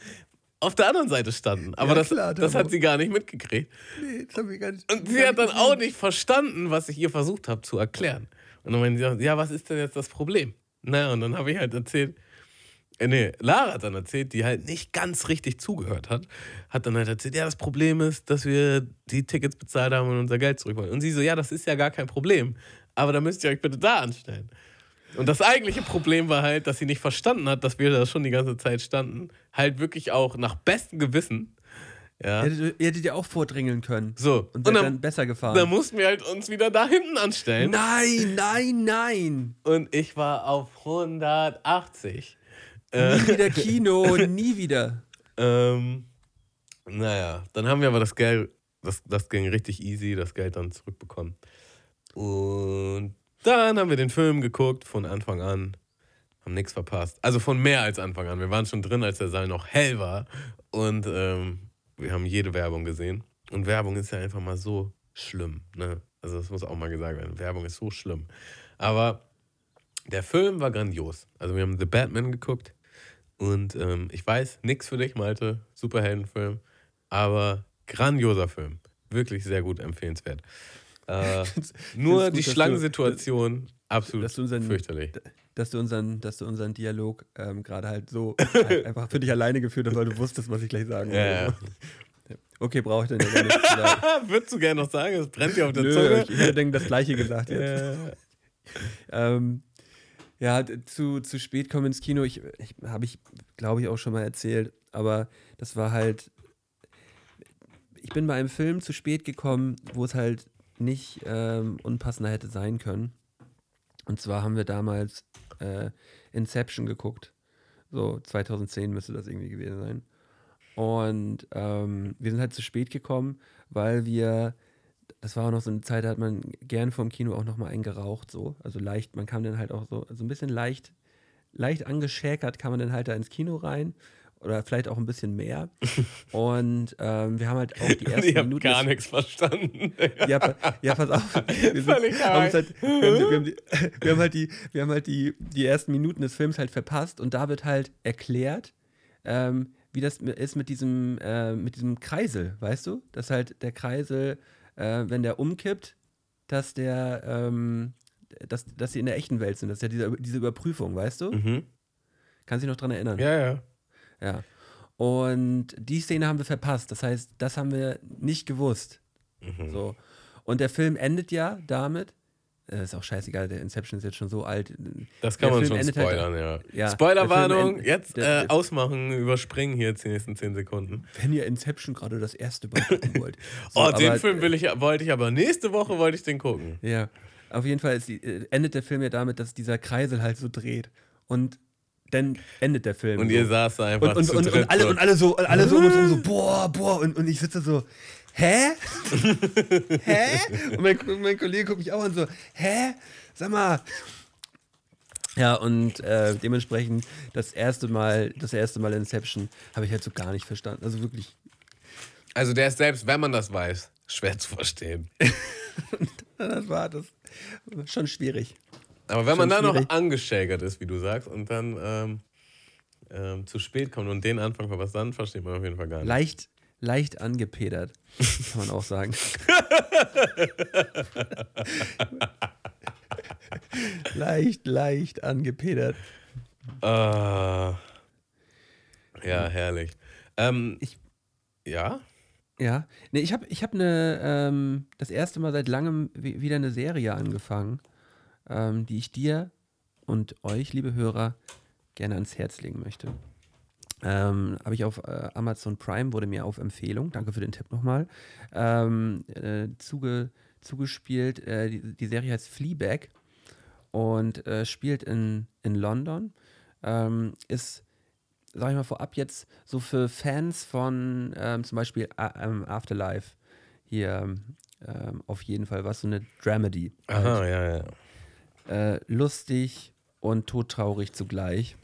auf der anderen Seite standen. Aber Ja, das, klar, das hat sie gar nicht mitgekriegt. Nee, das hab ich gar nicht. Und sie hat dann auch nicht verstanden, was ich ihr versucht habe zu erklären. Und dann meinte sie, ja, was ist denn jetzt das Problem? Na, und dann habe ich halt erzählt, äh, nee, Lara hat dann erzählt, die halt nicht ganz richtig zugehört hat, hat dann halt erzählt, ja, das Problem ist, dass wir die Tickets bezahlt haben und unser Geld zurück wollen. Und sie so, ja, das ist ja gar kein Problem, aber dann müsst ihr euch bitte da anstellen. Und das eigentliche Problem war halt, dass sie nicht verstanden hat, dass wir da schon die ganze Zeit standen. Halt wirklich auch nach bestem Gewissen. Ja. Ihr hättet, ihr hättet ja auch vordringeln können. So. Und seid dann, besser gefahren. Da mussten wir halt uns wieder da hinten anstellen. nein, nein, nein. Und ich war auf 180. Nie wieder Kino, nie wieder. Ähm, naja, dann haben wir aber das Geld, das, das ging richtig easy, das Geld dann zurückbekommen. Und dann haben wir den Film geguckt von Anfang an. Haben nichts verpasst. Also von mehr als Anfang an. Wir waren schon drin, als der Saal noch hell war. Und ähm, wir haben jede Werbung gesehen. Und Werbung ist ja einfach mal so schlimm. Ne? Also das muss auch mal gesagt werden. Werbung ist so schlimm. Aber der Film war grandios. Also wir haben The Batman geguckt. Und ähm, ich weiß, nix für dich, Malte. Superheldenfilm. Aber grandioser Film. Wirklich sehr gut empfehlenswert. Äh, nur gut, die Schlangen-Situation absolut dass du unseren- fürchterlich. Dass du unseren, dass du unseren Dialog ähm, gerade halt so einfach für dich alleine geführt hast, weil du wusstest, was ich gleich sagen Ja, wollte. ja. Okay, brauche ich dann ja gar nicht zu sagen. Würdest du gerne noch sagen? Es brennt dir auf der Nö, Zunge. ich, hätte das gleiche gesagt jetzt. Äh, Ähm, ja, zu, zu spät kommen ins Kino, ich, ich habe ich, glaube ich, auch schon mal erzählt, aber das war halt. Ich bin bei einem Film zu spät gekommen, wo es halt nicht ähm, unpassender hätte sein können. Und zwar haben wir damals äh, Inception geguckt. So 2010 müsste das irgendwie gewesen sein. Und ähm, wir sind halt zu spät gekommen, weil wir, das war auch noch so eine Zeit, da hat man gern vom Kino auch noch mal einen geraucht, so. Also leicht, man kam dann halt auch so, so ein bisschen leicht, leicht angeschäkert, kam man dann halt da ins Kino rein. Oder vielleicht auch ein bisschen mehr. Und ähm, wir haben halt auch die ersten ich Minuten. gar des- nichts verstanden. ja, pa- ja, pass auf. Wir, sind, Völlig haben halt, wir, haben, die- wir, haben die, wir haben halt, die, wir haben halt die, die ersten Minuten des Films halt verpasst und da wird halt erklärt, ähm, wie das ist mit diesem, äh, mit diesem Kreisel, weißt du? Dass halt der Kreisel, äh, wenn der umkippt, dass der, ähm, dass, dass sie in der echten Welt sind. Das ist ja diese, diese Überprüfung, weißt du? Mhm. Kannst du dich noch dran erinnern? Ja, ja. Ja. Und die Szene haben wir verpasst. Das heißt, das haben wir nicht gewusst. Mhm. So. Und der Film endet ja damit. Äh, Ist auch scheißegal, der Inception ist jetzt schon so alt. Das kann Der man Film schon halt- spoilern, ja. Ja, Spoilerwarnung, jetzt äh, ausmachen, überspringen hier jetzt die nächsten 10 Sekunden. Wenn ihr Inception gerade das erste Mal gucken wollt. So, oh, den aber- Film will ich, wollte ich aber nächste Woche wollte ich den gucken. Ja. Auf jeden Fall die, äh, endet der Film ja damit, dass dieser Kreisel halt so dreht. Und dann endet der Film. Und so. ihr saß da einfach und, und, zu und, und, alle, so. und alle so, und alle so uns rum so, boah, boah, und, und ich sitze so, hä? hä? Und mein, mein Kollege guckt mich auch an so, hä? Sag mal. Ja, und äh, dementsprechend das erste Mal, das erste Mal Inception habe ich halt so gar nicht verstanden. Also wirklich, Also der ist selbst, wenn man das weiß, schwer zu verstehen. das war das schon schwierig. Aber wenn Schon man dann noch angeschägert ist, wie du sagst, und dann ähm, ähm, zu spät kommt und den Anfang verpasst, dann versteht man auf jeden Fall gar nicht. Leicht, leicht angepedert, kann man auch sagen. leicht, leicht angepedert. Ah. ja, herrlich. Ähm, Ich- ja? Ja, nee, ich habe ich hab ne, ähm, das erste Mal seit langem wi- wieder eine Serie angefangen, ähm, die ich dir und euch, liebe Hörer, gerne ans Herz legen möchte. Ähm, habe ich auf äh, Amazon Prime, wurde mir auf Empfehlung, danke für den Tipp nochmal, ähm, äh, zuge, zugespielt. Äh, die, die Serie heißt Fleabag und äh, spielt in, in London. Ähm, ist, sag ich mal vorab jetzt, so für Fans von ähm, zum Beispiel ähm, Afterlife hier ähm, auf jeden Fall was, so eine Dramedy. halt Aha, ja, ja. äh, lustig und todtraurig zugleich.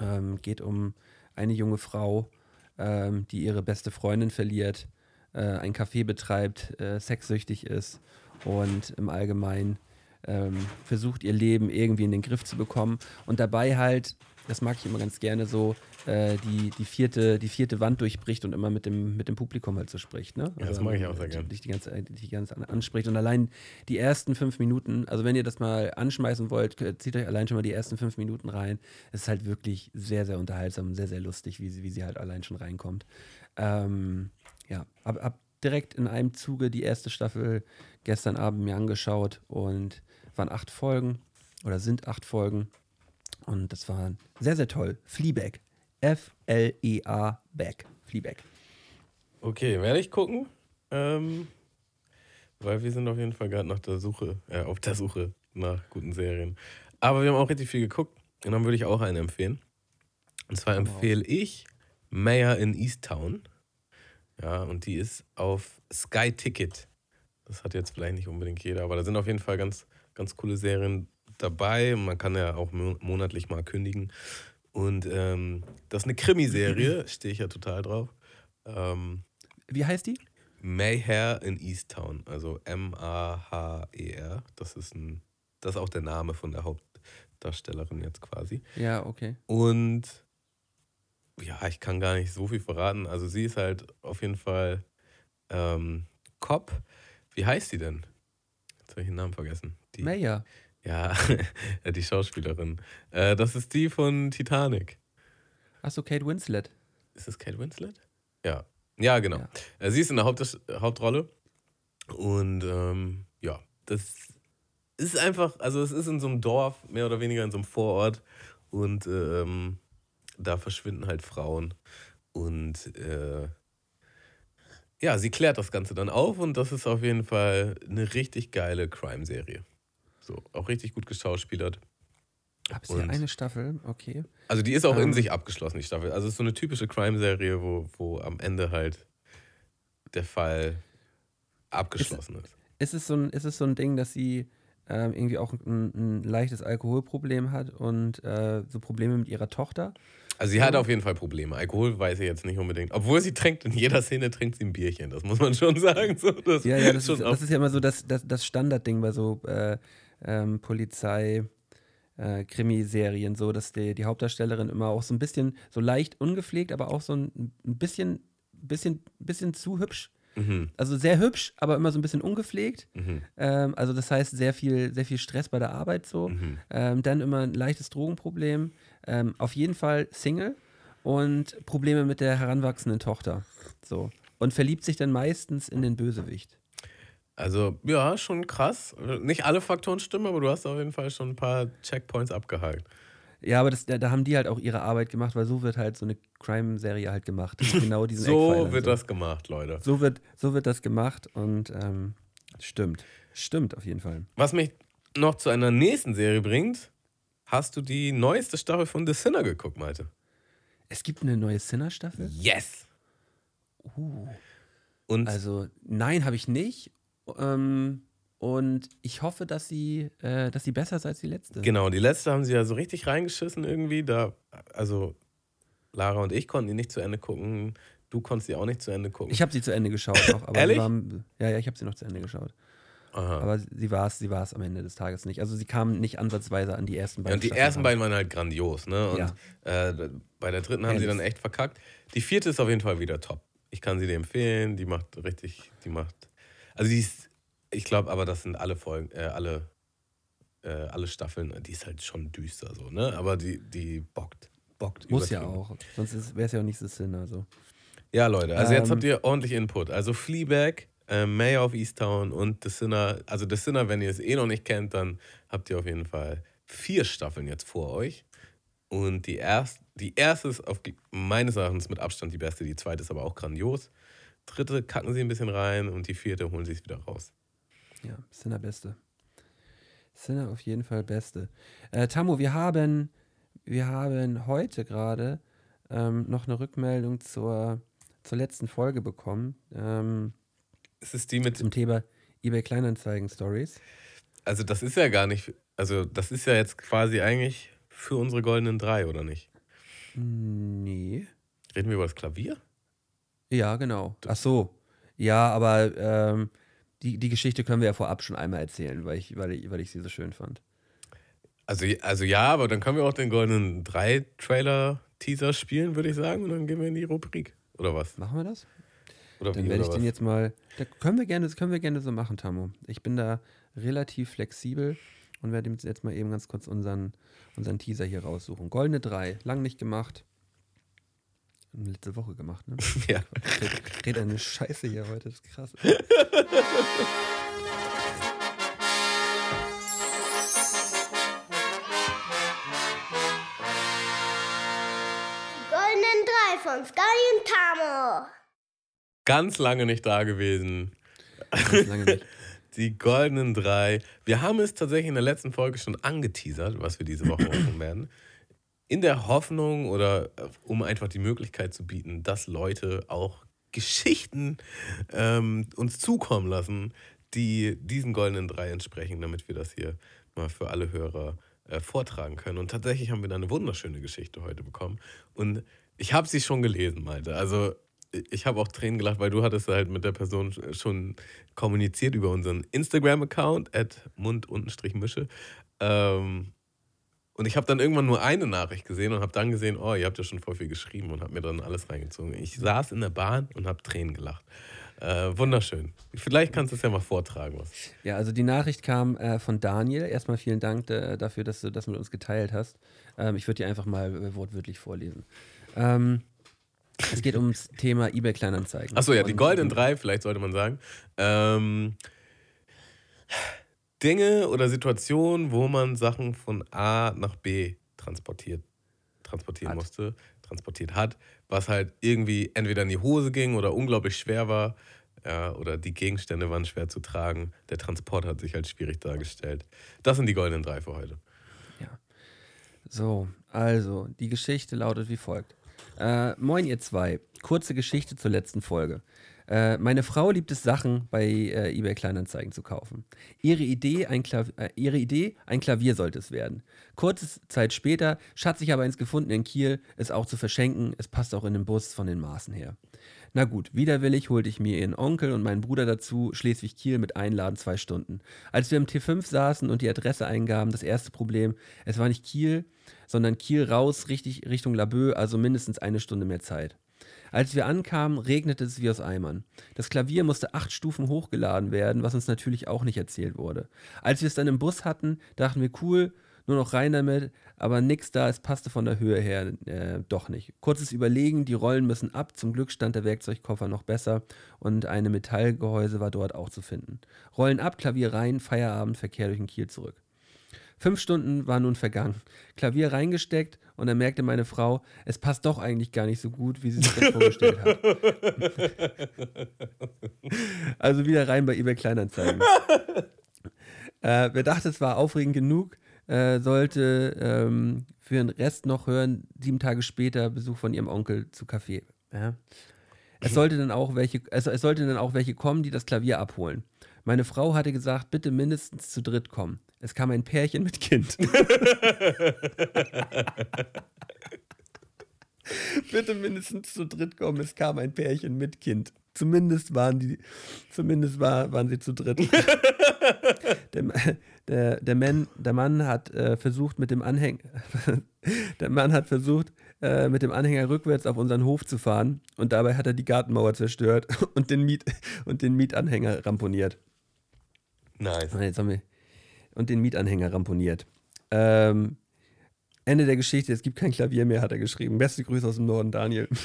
Ähm, geht um eine junge Frau, ähm, die ihre beste Freundin verliert, äh, ein Café betreibt, äh, sexsüchtig ist und im Allgemeinen ähm, versucht, ihr Leben irgendwie in den Griff zu bekommen. Und dabei halt, das mag ich immer ganz gerne so, äh, die, die, vierte, die vierte Wand durchbricht und immer mit dem, mit dem Publikum halt so spricht. Ne? Ja, das mag ich auch sehr äh, gern. Dich die ganze, die ganze anspricht und allein die ersten fünf Minuten, also wenn ihr das mal anschmeißen wollt, k- zieht euch allein schon mal die ersten fünf Minuten rein. Es ist halt wirklich sehr, sehr unterhaltsam und sehr, sehr lustig, wie sie, wie sie halt allein schon reinkommt. Ähm, ja, hab, hab direkt in einem Zuge die erste Staffel gestern Abend mir angeschaut und waren acht Folgen oder sind acht Folgen und das war sehr, sehr toll. Fleabag. F-L-E-A Back. Fleabag. Okay, werde ich gucken. Ähm, weil wir sind auf jeden Fall gerade nach der Suche, äh, auf der Suche nach guten Serien. Aber wir haben auch richtig viel geguckt. Und dann würde ich auch eine empfehlen. Und zwar empfehle ich Mayor in Easttown. Ja, und die ist auf Sky Ticket. Das hat jetzt vielleicht nicht unbedingt jeder, aber da sind auf jeden Fall ganz, ganz coole Serien dabei. Man kann ja auch mo- monatlich mal kündigen. Und ähm, das ist eine Krimiserie, stehe ich ja total drauf. Ähm, Wie heißt die? Mayhair in Easttown, also M-A-H-E-R. Das ist ein, das ist auch der Name von der Hauptdarstellerin jetzt quasi. Ja, okay. Und ja, ich kann gar nicht so viel verraten. Also sie ist halt auf jeden Fall ähm, Cop. Wie heißt sie denn? Jetzt habe ich den Namen vergessen. Die, Mayer. Ja, die Schauspielerin. Äh, das ist die von Titanic. Achso, Kate Winslet. Ist das Kate Winslet? Ja. Ja, genau. Ja. Äh, Sie ist in der Haupt Hauptrolle. Und ähm, ja, das ist einfach, also es ist in so einem Dorf, mehr oder weniger in so einem Vorort. Und ähm, da verschwinden halt Frauen. Und äh, ja, sie klärt das Ganze dann auf und das ist auf jeden Fall eine richtig geile Crime-Serie. So, auch richtig gut geschauspielert. Hab's ja Und- eine Staffel, okay. Also die ist auch in Ähm. sich abgeschlossen, die Staffel. Also es ist so eine typische Crime-Serie, wo, wo am Ende halt der Fall abgeschlossen ist. Ist es so ein, ist es so ein Ding, dass sie ähm, irgendwie auch ein, ein leichtes Alkoholproblem hat und äh, so Probleme mit ihrer Tochter? Also sie hat auf jeden Fall Probleme. Alkohol weiß ich jetzt nicht unbedingt. Obwohl sie trinkt, in jeder Szene trinkt sie ein Bierchen. Das muss man schon sagen. So, das Ja, ja, das, ist, das ist ja immer so das, das, das Standardding bei so äh, ähm, Polizei. Äh, Krimiserien, so dass die, die Hauptdarstellerin immer auch so ein bisschen so leicht ungepflegt, aber auch so ein, bisschen, bisschen, bisschen zu hübsch. Mhm, Also sehr hübsch, aber immer so ein bisschen ungepflegt. mhm, Ähm, also das heißt sehr viel, sehr viel Stress bei der Arbeit so. mhm. Ähm, dann immer ein leichtes Drogenproblem. Ähm, auf jeden Fall Single und Probleme mit der heranwachsenden Tochter. So. Und verliebt sich dann meistens in den Bösewicht. Also ja, schon krass. Nicht alle Faktoren stimmen, aber du hast auf jeden Fall schon ein paar Checkpoints abgehakt. Ja, aber das, da, da haben die halt auch ihre Arbeit gemacht, weil so wird halt so eine Crime-Serie halt gemacht. Genau diesen So wird so. das gemacht, Leute. So wird, so wird das gemacht und ähm, stimmt. Stimmt auf jeden Fall. Was mich noch zu einer nächsten Serie bringt, hast du die neueste Staffel von The Sinner geguckt, Malte? Es gibt eine neue Sinner-Staffel? Yes! Uh. Und Also, nein, habe ich nicht. Ähm, und ich hoffe, dass sie, äh, dass sie besser ist als die letzte. genau, die letzte haben sie ja so richtig reingeschissen irgendwie. Da, also Lara und ich konnten die nicht zu Ende gucken. Du konntest die auch nicht zu Ende gucken. Ich habe sie zu Ende geschaut auch. Aber Ehrlich? Sie war, ja, ja, ich habe sie noch zu Ende geschaut. Aha. Aber sie war es sie war's am Ende des Tages nicht. Also sie kam nicht ansatzweise an die ersten Ja, beiden und die Staffeln ersten beiden waren halt grandios, ne? Und Ja. äh, bei der dritten haben sie Ehrlich. dann echt verkackt. Die vierte ist auf jeden Fall wieder top. Ich kann sie dir empfehlen. Die macht richtig, die macht. Also die ist, ich glaube, aber das sind alle Folgen, äh, alle, äh, alle Staffeln. Die ist halt schon düster so, ne? Aber die, die bockt, bockt. Muss ja auch. Sonst wäre es ja auch nicht so Sinn. Also. Ja, Leute, also jetzt Ähm, habt ihr ordentlich Input. Also Fleabag, äh, Mayor of Easttown und The Sinner. Also The Sinner, wenn ihr es eh noch nicht kennt, dann habt ihr auf jeden Fall vier Staffeln jetzt vor euch. Und die, erst, die erste ist auf, meines Erachtens mit Abstand die beste, die zweite ist aber auch grandios. Dritte kacken sie ein bisschen rein und die vierte holen sie es wieder raus. Ja, Sinner Beste. Sinner auf jeden Fall Beste. Äh, Tamu, wir haben, wir haben heute gerade ähm, noch eine Rückmeldung zur, zur letzten Folge bekommen. Ähm, Es ist die mit, zum Thema eBay Kleinanzeigen Stories. also das ist ja gar nicht, also das ist ja jetzt quasi eigentlich für unsere goldenen drei, oder nicht? Nee. Reden wir über das Klavier? Ja, genau. Ach so. Ja, aber ähm, die, die Geschichte können wir ja vorab schon einmal erzählen, weil ich, weil ich, weil ich sie so schön fand. Also, also ja, aber dann können wir auch den goldenen 3-Trailer-Teaser spielen, würde ich sagen. Und dann gehen wir in die Rubrik. Oder was? Machen wir das? Oder Dann wie, werde ich den was? jetzt mal. Da können wir gerne, das können wir gerne so machen, Tammo. Ich bin da relativ flexibel und werde jetzt- jetzt mal eben ganz kurz unseren, unseren Teaser hier raussuchen. Goldene 3, lang nicht gemacht. Letzte Woche gemacht, ne? Ja. Ich rede eine Scheiße hier heute, das ist krass. Goldenen drei von Sky und Tamo. Ganz lange nicht da gewesen. Ganz lange nicht. Die goldenen drei. Wir haben es tatsächlich in der letzten Folge schon angeteasert, was wir diese Woche machen werden. In der Hoffnung oder äh, um einfach die Möglichkeit zu bieten, dass Leute auch Geschichten ähm, uns zukommen lassen, die diesen goldenen drei entsprechen, damit wir das hier mal für alle Hörer äh, vortragen können. Und tatsächlich haben wir da eine wunderschöne Geschichte heute bekommen. Und ich habe sie schon gelesen, Malte. Also ich habe auch Tränen gelacht, weil du hattest halt mit der Person schon kommuniziert über unseren Instagram-Account, at mund-mische. Ähm, und ich habe dann irgendwann nur eine Nachricht gesehen und habe dann gesehen, oh, ihr habt ja schon voll viel geschrieben und habe mir dann alles reingezogen. Ich saß in der Bahn und habe Tränen gelacht. Äh, wunderschön. Vielleicht kannst du es ja mal vortragen. Was. Ja, also die Nachricht kam äh, von Daniel. Erstmal vielen Dank äh, dafür, dass du das mit uns geteilt hast. Ähm, ich würde dir einfach mal äh, wortwörtlich vorlesen. Ähm, es geht ums Thema eBay Kleinanzeigen. Achso, ja, die goldenen drei, vielleicht sollte man sagen. Ähm, Dinge oder Situationen, wo man Sachen von A nach B transportiert, transportieren Hat. musste, transportiert hat, was halt irgendwie entweder in die Hose ging oder unglaublich schwer war. Ja, oder die Gegenstände waren schwer zu tragen. Der Transport hat sich als schwierig dargestellt. Das sind die goldenen drei für heute. So, also, die Geschichte lautet wie folgt. Äh, moin, ihr zwei. Kurze Geschichte zur letzten Folge. Äh, meine Frau liebt es, Sachen bei äh, eBay Kleinanzeigen zu kaufen. Ihre Idee, ein äh, ihre Idee, ein Klavier sollte es werden. Kurze Zeit später schatz ich aber eins gefunden in Kiel, es auch zu verschenken. Es passt auch in den Bus von den Maßen her. Na gut, widerwillig holte ich mir ihren Onkel und meinen Bruder dazu, Schleswig-Kiel mit Einladen zwei Stunden. Als wir im T5 saßen und die Adresse eingaben, das erste Problem, es war nicht Kiel, sondern Kiel raus, richtig Richtung Laboe, also mindestens eine Stunde mehr Zeit. Als wir ankamen, regnete es wie aus Eimern. Das Klavier musste acht Stufen hochgeladen werden, was uns natürlich auch nicht erzählt wurde. Als wir es dann im Bus hatten, dachten wir, cool, nur noch rein damit, aber nix da, es passte von der Höhe her äh, doch nicht. Kurzes Überlegen, die Rollen müssen ab, zum Glück stand der Werkzeugkoffer noch besser und eine Metallgehäuse war dort auch zu finden. Rollen ab, Klavier rein, Feierabend, Verkehr durch den Kiel zurück. Fünf Stunden waren nun vergangen. Klavier reingesteckt und dann merkte meine Frau, es passt doch eigentlich gar nicht so gut, wie sie sich das vorgestellt hat. Also wieder rein bei eBay Kleinanzeigen. äh, wer dachte, es war aufregend genug, äh, sollte ähm, für den Rest noch hören, sieben Tage später Besuch von ihrem Onkel zu Kaffee. Ja. Es sollte dann auch welche, also es sollte dann auch welche kommen, die das Klavier abholen. Meine Frau hatte gesagt, bitte mindestens zu dritt kommen. Es kam ein Pärchen mit Kind. bitte mindestens zu dritt kommen. Es kam ein Pärchen mit Kind. Zumindest waren die, zumindest war, waren sie zu dritt. der, der, der, Mann, der Mann hat äh, versucht mit dem Anhänger, der Mann hat versucht äh, mit dem Anhänger rückwärts auf unseren Hof zu fahren und dabei hat er die Gartenmauer zerstört und den, Miet, und den Mietanhänger ramponiert. Nice. Ah, Jetzt haben wir und den Mietanhänger ramponiert. Ähm, Ende der Geschichte, es gibt kein Klavier mehr, hat er geschrieben. Beste Grüße aus dem Norden, Daniel.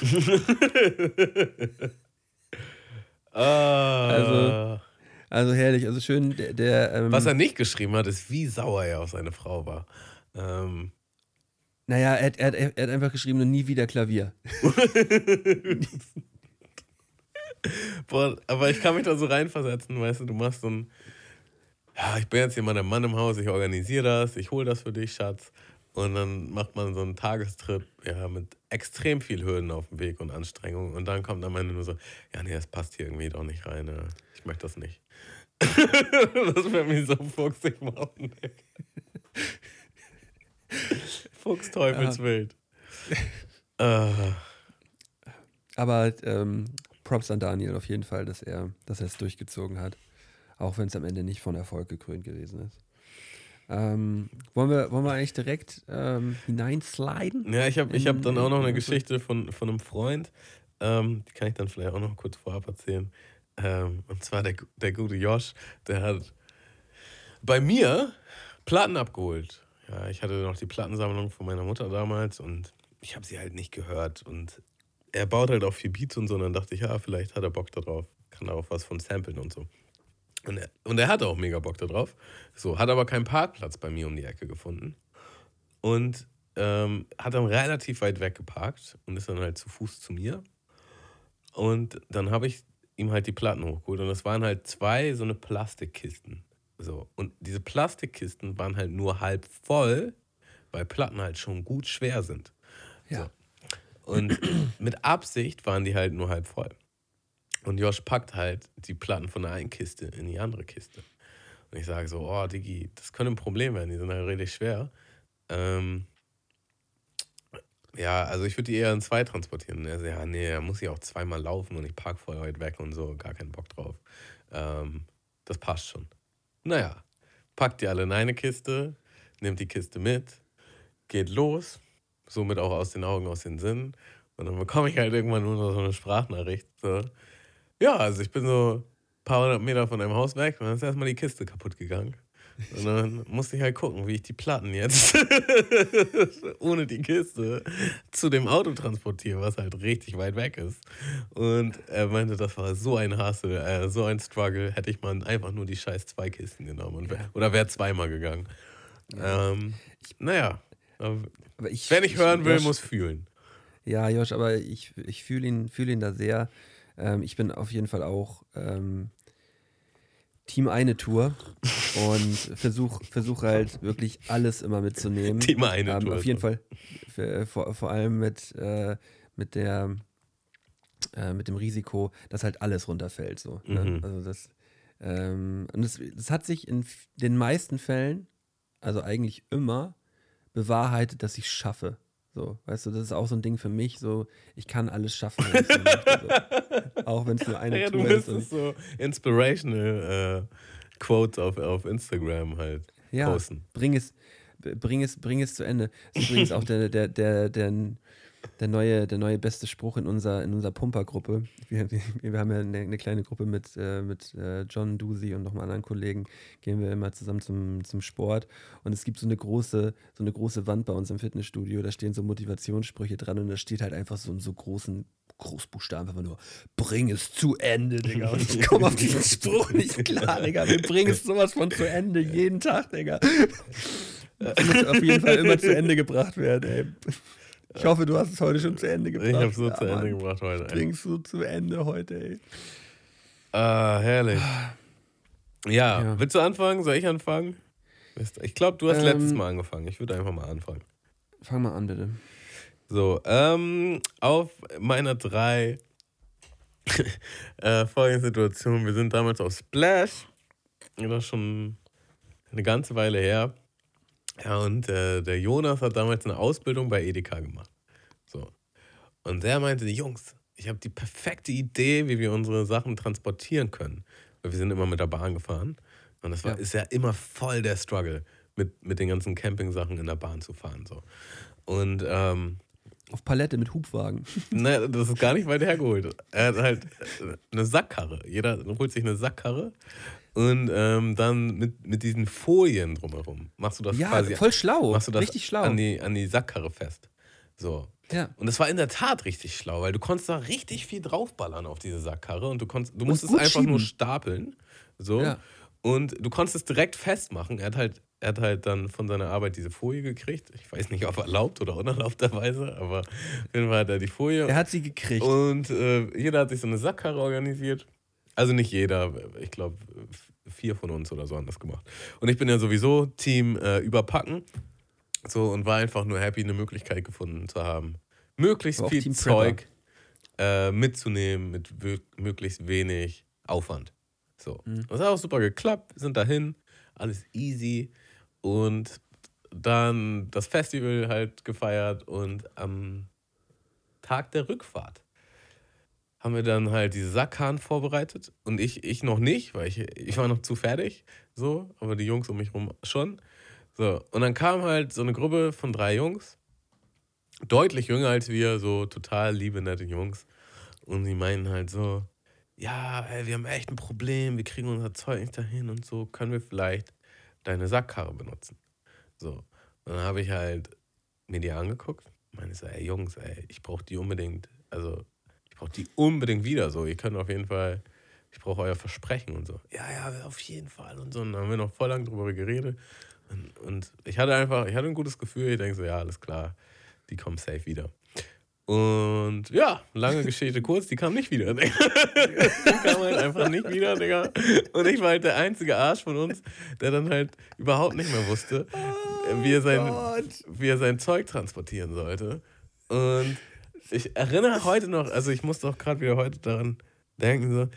Ah. Also- Also herrlich, also schön, der, der ähm, Was er nicht geschrieben hat, ist, wie sauer er auf seine Frau war. Ähm, naja, er, hat- er, hat- er hat einfach geschrieben, nie wieder Klavier. boah, aber ich kann mich da so reinversetzen, weißt du, du machst so ein, ja, ich bin jetzt hier mal der Mann im Haus, ich organisiere das, ich hole das für dich, Schatz. Und dann macht man so einen Tagestrip, ja, mit extrem viel Hürden auf dem Weg und Anstrengungen. Und dann kommt am Ende nur so, ja, nee, das passt hier irgendwie doch nicht rein. ja. Ich möchte das nicht. das wird mich so fuchsig machen. Fuchsteufelswild. Äh, Aber ähm, Props an Daniel auf jeden Fall, dass er, dass er es durchgezogen hat. Auch wenn es am Ende nicht von Erfolg gekrönt gewesen ist. Ähm, wollen, wir, wollen wir eigentlich direkt ähm, hineinsliden? Ja, ich habe ich hab dann auch noch eine in- Geschichte von, von einem Freund. Ähm, die kann ich dann vielleicht auch noch kurz vorab erzählen. Ähm, und zwar der, der gute Josh, der hat bei mir Platten abgeholt. Ja, ich hatte noch die Plattensammlung von meiner Mutter damals und ich habe sie halt nicht gehört. Und er baut halt auch viel Beats und so. Und dann dachte ich, ja, vielleicht hat er Bock darauf. Kann auch was von samplen und so. Und er, und er hatte auch mega Bock darauf. So, hat aber keinen Parkplatz bei mir um die Ecke gefunden. Und ähm, hat dann relativ weit weg geparkt und ist dann halt zu Fuß zu mir. Und dann habe ich ihm halt die Platten hochgeholt. Und das waren halt zwei so eine Plastikkisten. So. Und diese Plastikkisten waren halt nur halb voll, weil Platten halt schon gut schwer sind. Ja. Und mit Absicht waren die halt nur halb voll. Und Josh packt halt die Platten von der einen Kiste in die andere Kiste. Und ich sage so, oh Diggi, das könnte ein Problem werden, die sind halt richtig schwer. Ähm, ja, also ich würde die eher in zwei transportieren. Und er so, ja, nee, er muss ja auch zweimal laufen und ich park voll weit weg und so, gar keinen Bock drauf. Ähm, das passt schon. Naja, packt die alle in eine Kiste, nimmt die Kiste mit, geht los, somit auch aus den Augen, aus den Sinnen. Und dann bekomme ich halt irgendwann nur noch so eine Sprachnachricht. So. Ja, also ich bin so ein paar hundert Meter von einem Haus weg und dann ist erstmal die Kiste kaputt gegangen. Und dann musste ich halt gucken, wie ich die Platten jetzt ohne die Kiste zu dem Auto transportiere, was halt richtig weit weg ist. Und er meinte, das war so ein Hassel, äh, so ein Struggle, hätte ich mal einfach nur die scheiß zwei Kisten genommen wär, oder wäre zweimal gegangen. Ähm, naja, Aber ich, wer nicht hören will, muss fühlen. Ja, Josh, aber ich, ich fühle ihn, fühl ihn da sehr. Ähm, ich bin auf jeden Fall auch ähm, Team eine Tour und versuche versuch halt wirklich alles immer mitzunehmen. Team eine ähm, Tour Auf jeden. Fall, für, vor, vor allem mit, äh, mit der äh, mit dem Risiko, dass halt alles runterfällt. So, ne? Mhm. Also das, ähm, und das, das hat sich in den meisten Fällen, also eigentlich immer, bewahrheitet, dass ich es schaffe. So, weißt du, das ist auch so ein Ding für mich, so, ich kann alles schaffen, wenn ich so möchte, so. auch wenn es nur eine Ja, du Tour ist. müsstest Und, so inspirational äh, Quotes auf, auf Instagram halt ja, posten. bring es, bring es, bring es zu Ende. Das ist übrigens auch der, der, der, der, der neue, der neue beste Spruch in unserer, in unserer Pumpergruppe. Wir, wir, haben ja eine, eine kleine Gruppe mit, äh, mit äh, John Dusi und noch mal anderen Kollegen, gehen wir immer zusammen zum, zum Sport. Und es gibt so eine große, so eine große Wand bei uns im Fitnessstudio, da stehen so Motivationssprüche dran und da steht halt einfach so in so großen Großbuchstaben einfach nur, bring es zu Ende, Digga. Und ich komme auf diesen Spruch nicht klar, Digga. Wir bringen es sowas von zu Ende, jeden Tag, Digga. Das muss auf jeden Fall immer zu Ende gebracht werden, ey. Ich hoffe, du hast es heute schon zu Ende gebracht. Ich habe so Ja, zu Ende Mann. gebracht heute. ey. Bringst du zu Ende heute, ey. Ah, herrlich. Ja, Ja. willst du anfangen? Soll ich anfangen? Ich glaube, du hast Ähm, letztes Mal angefangen. Ich würde einfach mal anfangen. Fang mal an, bitte. So, ähm, auf meiner drei äh, folgende Situation. Wir sind damals auf Splash. Das ist schon eine ganze Weile her. Ja, und äh, der Jonas hat damals eine Ausbildung bei Edeka gemacht. So. Und der meinte, Jungs, ich habe die perfekte Idee, wie wir unsere Sachen transportieren können. Weil wir sind immer mit der Bahn gefahren. Und das war, Ja. ist ja immer voll der Struggle, mit, mit den ganzen Campingsachen in der Bahn zu fahren. So. Und ähm, Auf Palette mit Hubwagen. Ne, das ist gar nicht weit hergeholt. Er hat halt eine Sackkarre. Jeder holt sich eine Sackkarre und ähm, dann mit, mit diesen Folien drumherum machst du das Ja, quasi voll schlau. machst du das Richtig schlau. An, die, an die Sackkarre fest. So. ja. Und es war in der Tat richtig schlau, weil du konntest da richtig viel draufballern auf diese Sackkarre und du konntest, du musstest einfach nur schieben. stapeln. So. Ja. Und du konntest es direkt festmachen. Er hat halt, er hat halt dann von seiner Arbeit diese Folie gekriegt. Ich weiß nicht, ob erlaubt oder unerlaubterweise, aber auf jeden Fall hat er die Folie. Er hat sie gekriegt. Und äh, jeder hat sich so eine Sackkarre organisiert. Also nicht jeder, ich glaube vier von uns oder so haben das gemacht. Und ich bin ja sowieso Team äh, überpacken. So und war einfach nur happy, eine Möglichkeit gefunden zu haben, möglichst viel Team. Zeug äh, mitzunehmen mit möglichst wenig Aufwand. So. Mhm. Das hat auch super geklappt, wir sind dahin, alles easy. Und dann das Festival halt gefeiert und am Tag der Rückfahrt haben wir dann halt diese Sackhahn vorbereitet. Und ich, ich noch nicht, weil ich, ich war noch zu fertig, so, aber die Jungs um mich rum schon. So, und dann kam halt so eine Gruppe von drei Jungs, deutlich jünger als wir, so total liebe, nette Jungs. Und die meinen halt so, ja, ey, wir haben echt ein Problem, wir kriegen unser Zeug nicht dahin und so, können wir vielleicht deine Sackkarre benutzen? So, und dann habe ich halt mir die angeguckt, meine so, ey Jungs, ey, ich brauche die unbedingt, also ich brauche die unbedingt wieder, so, ihr könnt auf jeden Fall, ich brauche euer Versprechen und so. Ja, ja, auf jeden Fall und so. Und dann haben wir noch voll lang drüber geredet. Und, und ich hatte einfach, ich hatte ein gutes Gefühl, ich denke so, ja, alles klar, die kommen safe wieder. Und ja, lange Geschichte kurz, die kam nicht wieder. Digga. die kam halt einfach nicht wieder, Digga. Und ich war halt der einzige Arsch von uns, der dann halt überhaupt nicht mehr wusste, wie, er sein, wie er sein Zeug transportieren sollte. Und ich erinnere heute noch, also ich musste auch gerade wieder heute daran denken, so,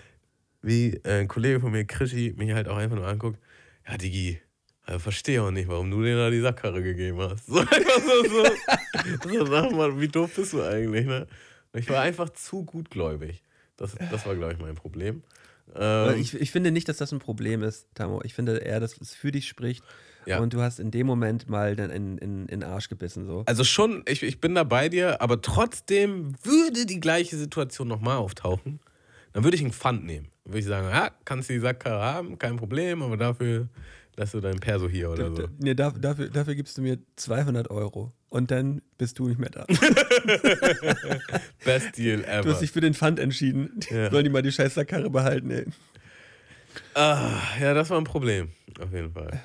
wie äh, ein Kollege von mir, Krischi, mich halt auch einfach nur anguckt, ja, Digi, also verstehe auch nicht, warum du dir da die Sackkarre gegeben hast. So einfach so, so, so sag mal, wie doof bist du eigentlich, ne? Ich war einfach zu gutgläubig. Das, das war, glaube ich, mein Problem. Ähm, ich, ich finde nicht, dass das ein Problem ist, Tamo. Ich finde eher, dass es für dich spricht. Ja. Und du hast in dem Moment mal dann in, in, in den Arsch gebissen. So. also schon, ich, ich bin da bei dir, aber trotzdem würde die gleiche Situation nochmal auftauchen. Dann würde ich einen Pfand nehmen. Dann würde ich sagen, ja, kannst du die Sackkarre haben, kein Problem, aber dafür lässt du dein Perso hier oder so. D- Nee, da, dafür, dafür gibst du mir 200 Euro. Und dann bist du nicht mehr da. Best Deal Du ever. hast dich für den Pfand entschieden. Ja. Sollen die mal die scheiß Sackkarre behalten, ey. Ah, ja, das war ein Problem, auf jeden Fall.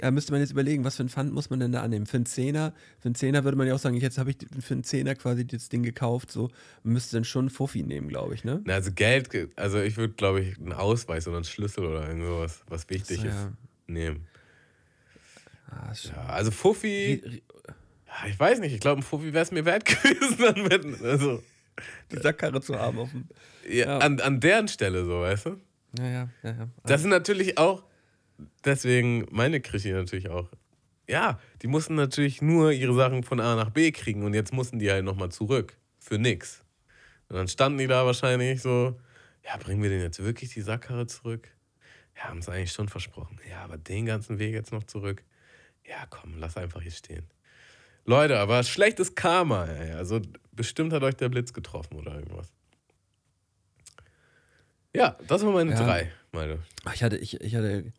Ja, müsste man jetzt überlegen, was für ein Pfand muss man denn da annehmen? Für einen Zehner, für einen Zehner würde man ja auch sagen, jetzt habe ich für einen Zehner quasi das Ding gekauft, so. Man müsste dann schon einen Fuffi nehmen, glaube ich, ne? Na, also Geld, ge- also ich würde, glaube ich, einen Ausweis oder einen Schlüssel oder irgendwas, was wichtig So, ist, ja. nehmen. Ah, Ja, also Fuffi, ri- ja, ich weiß nicht, ich glaube, ein Fuffi wäre es mir wert gewesen. Dann mit, also, Die Sackkarre zu haben auf dem. ja, Ja. An, an deren Stelle so, weißt du? Ja, ja, ja. ja. Das sind natürlich auch, deswegen meine Krischi natürlich auch. Ja, die mussten natürlich nur ihre Sachen von A nach B kriegen und jetzt mussten die halt nochmal zurück. Für nix. Und dann standen die da wahrscheinlich so, ja, bringen wir den jetzt wirklich die Sackkarre zurück? Ja, haben es eigentlich schon versprochen. Ja, aber den ganzen Weg jetzt noch zurück? Ja, komm, lass einfach hier stehen. Leute, aber schlechtes Karma, ey. Also bestimmt hat euch der Blitz getroffen oder irgendwas. Ja, das waren meine Ja. drei, meine. Ich hatte, ich, ich hatte.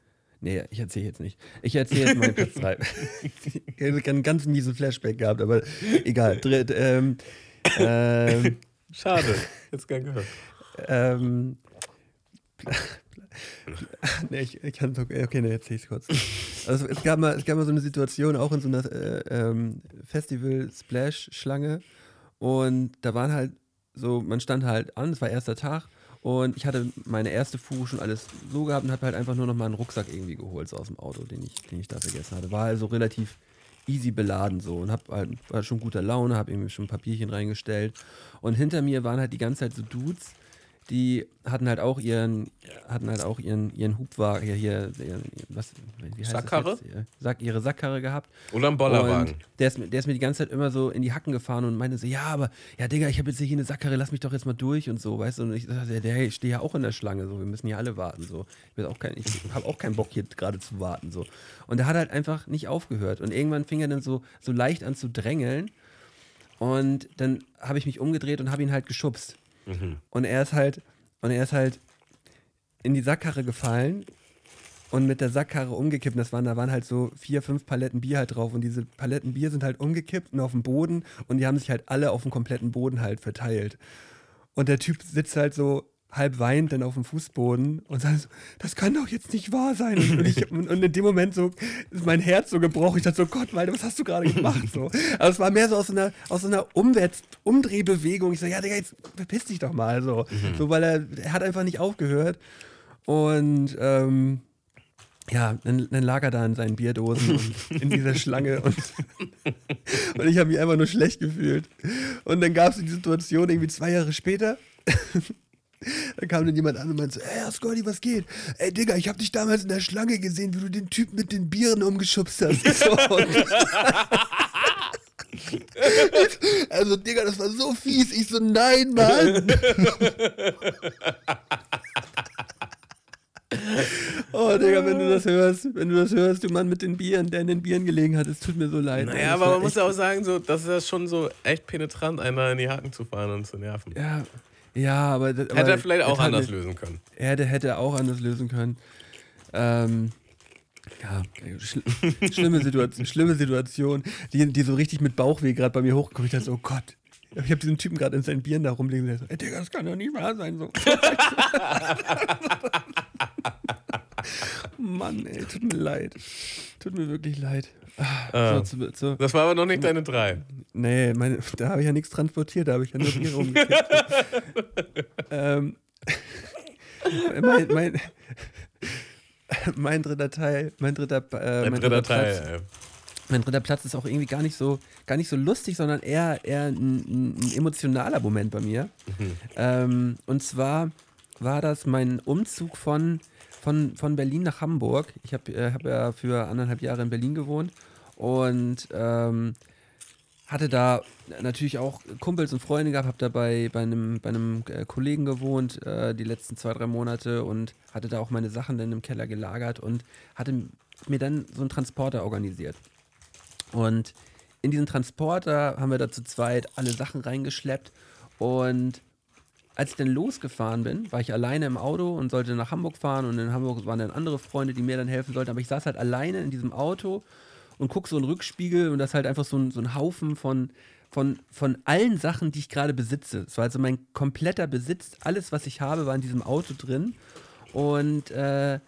Nee, ich erzähle jetzt nicht. Ich erzähle jetzt meinen Platz 3. ich habe einen ganz miesen Flashback gehabt, aber egal. Dritt, ähm, ähm, Schade, jetzt gern gehört. ähm, nee, ich, ich kann okay, okay, nee, erzähl ich's kurz. Also es gab mal, es gab mal so eine Situation auch in so einer äh, ähm, Festival Splash Schlange und da waren halt so, man stand halt an, es war erster Tag und ich hatte meine erste Fuhre schon alles so gehabt und habe halt einfach nur noch mal einen Rucksack irgendwie geholt so aus dem Auto, den ich, den ich da vergessen hatte. War also relativ easy beladen so und hab halt, war schon guter Laune, habe irgendwie schon ein Papierchen reingestellt und hinter mir waren halt die ganze Zeit so Dudes, die hatten halt auch ihren, hatten halt auch ihren, ihren Hubwagen, hier, hier, was, wie heißt Sackkarre? Das jetzt? Sack, ihre Sackkarre gehabt. Oder ein Bollerwagen. Und der ist, mir- der ist mir die ganze Zeit immer so in die Hacken gefahren und meinte so, ja, aber, ja, Digga, ich habe jetzt hier eine Sackkarre, lass mich doch jetzt mal durch und so, weißt du? Und ich sagte, der, hey, ich stehe ja auch in der Schlange, so, wir müssen hier alle warten, so. Ich, auch kein- ich habe auch keinen Bock, hier gerade zu warten, so. Und der hat halt einfach nicht aufgehört. Und irgendwann fing er dann so, so leicht an zu drängeln. Und dann habe ich mich umgedreht und habe ihn halt geschubst. Und er ist halt, und er ist halt in die Sackkarre gefallen und mit der Sackkarre umgekippt. Das waren, da waren halt so vier, fünf Paletten Bier halt drauf. Und diese Paletten Bier sind halt umgekippt und auf dem Boden. Und die haben sich halt alle auf dem kompletten Boden halt verteilt. Und der Typ sitzt halt so halb weint dann auf dem Fußboden und sagt so, das kann doch jetzt nicht wahr sein. Und, ich, und, in dem Moment so ist mein Herz so gebrochen. Ich dachte so, Gott, Malte, was hast du gerade gemacht? So. Aber es war mehr so aus so einer, aus so einer Umwärts Umdrehbewegung. Ich so, ja, Digga, jetzt verpiss dich doch mal. So, so weil er, er hat einfach nicht aufgehört. Und ähm, ja, dann, dann lag er da in seinen Bierdosen und in dieser Schlange und, und ich habe mich einfach nur schlecht gefühlt. Und dann gab es die Situation irgendwie zwei Jahre später. Da kam dann jemand an und meinte so, ey, Scotty, was geht? Ey, Digga, ich hab dich damals in der Schlange gesehen, wie du den Typen mit den Bieren umgeschubst hast. So, Also, Digga, das war so fies. Ich so, nein, Mann. oh, Digga, wenn du das hörst, wenn du das hörst, du Mann mit den Bieren, der in den Bieren gelegen hat, es tut mir so leid. Naja, Das aber man muss ja auch sagen, so, das ist ja schon so echt penetrant, einer in die Haken zu fahren und zu nerven. Ja, ja, aber. das- Hätte aber er vielleicht auch anders mir- lösen können. Er hätte, hätte auch anders lösen können. Ähm, ja, schl schlimme, Situation, schlimme Situation, die, die so richtig mit Bauchweh gerade bei mir hochgekommen ist. Ich dachte so, oh Gott. Ich habe diesen Typen gerade in seinen Bieren da rumliegen und der so, ey, Digga, das kann doch nicht wahr sein. So. Mann, ey, tut mir leid. Tut mir wirklich leid. Ah, Ah. So, zu, Das war aber noch nicht deine drei. Nee, meine, da habe ich ja nichts transportiert, da habe ich ja nur Bier rumgekippt. ähm, mein, mein, mein dritter Teil, mein dritter, äh, mein dritter Platz, Teil. mein dritter Platz ist auch irgendwie gar nicht so, gar nicht so lustig, sondern eher, eher ein, ein emotionaler Moment bei mir. Ähm, und zwar war das mein Umzug von, von, von Berlin nach Hamburg. Ich habe äh, hab ja für anderthalb Jahre in Berlin gewohnt und ähm, hatte da natürlich auch Kumpels und Freunde gehabt, habe da bei, bei einem, bei einem äh, Kollegen gewohnt äh, die letzten zwei, drei Monate und hatte da auch meine Sachen dann im Keller gelagert und hatte mir dann so einen Transporter organisiert. Und in diesen Transporter haben wir da zu zweit alle Sachen reingeschleppt und als ich dann losgefahren bin, war ich alleine im Auto und sollte nach Hamburg fahren. Und in Hamburg waren dann andere Freunde, die mir dann helfen sollten, aber ich saß halt alleine in diesem Auto und guck so in den Rückspiegel. Und das ist halt einfach so ein, so ein Haufen von, von, von allen Sachen, die ich gerade besitze. Es war also mein kompletter Besitz, alles, was ich habe, war in diesem Auto drin. Und äh,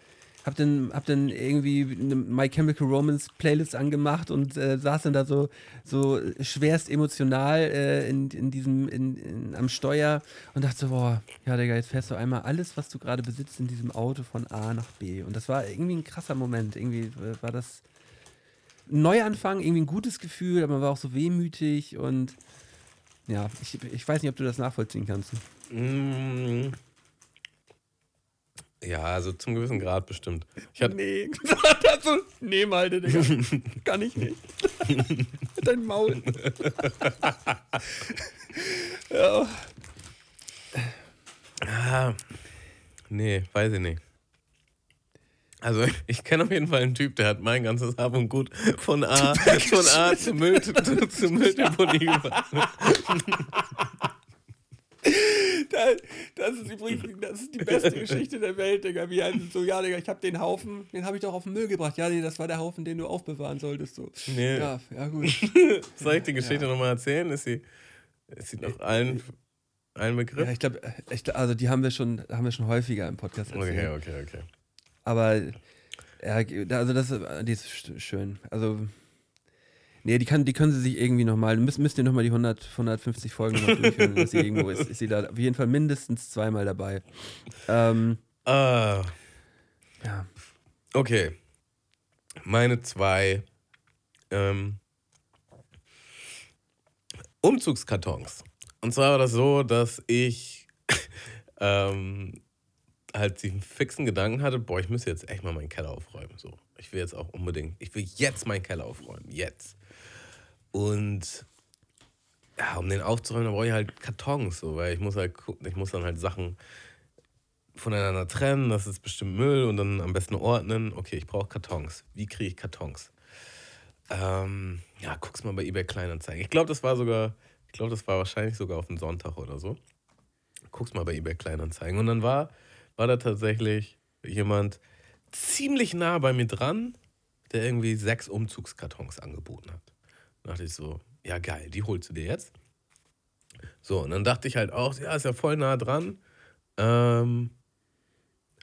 hab dann, hab dann irgendwie eine My Chemical Romance Playlist angemacht und äh, saß dann da so, so schwerst emotional äh, in, in diesem, in, in, am Steuer und dachte so, boah, ja Digga, jetzt fährst du einmal alles, was du gerade besitzt, in diesem Auto von A nach B. Und das war irgendwie ein krasser Moment. Irgendwie äh, war das ein Neuanfang, irgendwie ein gutes Gefühl, aber man war auch so wehmütig und ja, ich, ich weiß nicht, ob du das nachvollziehen kannst. Mm. Ja, also zum gewissen Grad bestimmt. Ich hatte, Nee, also, nee, Malte, Digga. Kann ich nicht. Dein Maul. ja. ah, nee, weiß ich nicht. Also ich kenne auf jeden Fall einen Typ, der hat mein ganzes Hab und Gut von A, von A zu Müll zu, zu Mülldeponie gebracht. Das, das ist übrigens das ist die beste Geschichte der Welt, Digga. Wie halt so, ja, Digga, ich hab den Haufen, den habe ich doch auf den Müll gebracht. Ja, nee, das war der Haufen, den du aufbewahren solltest. So. Nee. Ja, ja, gut. Soll ich die Geschichte nochmal erzählen? Ist sie, ist sie noch allen, allen Begriff? Ja, ich glaube, also die haben wir schon, haben wir schon häufiger im Podcast erzählt. Okay, okay, okay. Aber ja, also das die ist sch- schön. Also nee, die kann, die können sie sich irgendwie nochmal, müsst, müsst ihr nochmal die 100, 150 Folgen nochmal durchhören, dass sie irgendwo ist. Ist sie da auf jeden Fall mindestens zweimal dabei. Ähm, Ah, ja. okay. Meine zwei ähm, Umzugskartons. Und zwar war das so, dass ich ähm, halt diesen fixen Gedanken hatte, boah, ich müsste jetzt echt mal meinen Keller aufräumen. So. Ich will jetzt auch unbedingt, ich will jetzt meinen Keller aufräumen. Jetzt. Und ja, um den aufzuräumen, da brauche ich halt Kartons, so, weil ich muss halt ich muss dann halt Sachen voneinander trennen, das ist bestimmt Müll und dann am besten ordnen. Okay, ich brauche Kartons. Wie kriege ich Kartons? Ähm, ja, guck's mal bei eBay Kleinanzeigen. Ich glaube, das war sogar, ich glaube, das war wahrscheinlich sogar auf einen Sonntag oder so. Guck's mal bei eBay Kleinanzeigen. Und dann war, war da tatsächlich jemand ziemlich nah bei mir dran, der irgendwie sechs Umzugskartons angeboten hat. Da dachte ich so, ja geil, die holst du dir jetzt. So, und dann dachte ich halt auch, ja, ist ja voll nah dran. Ähm,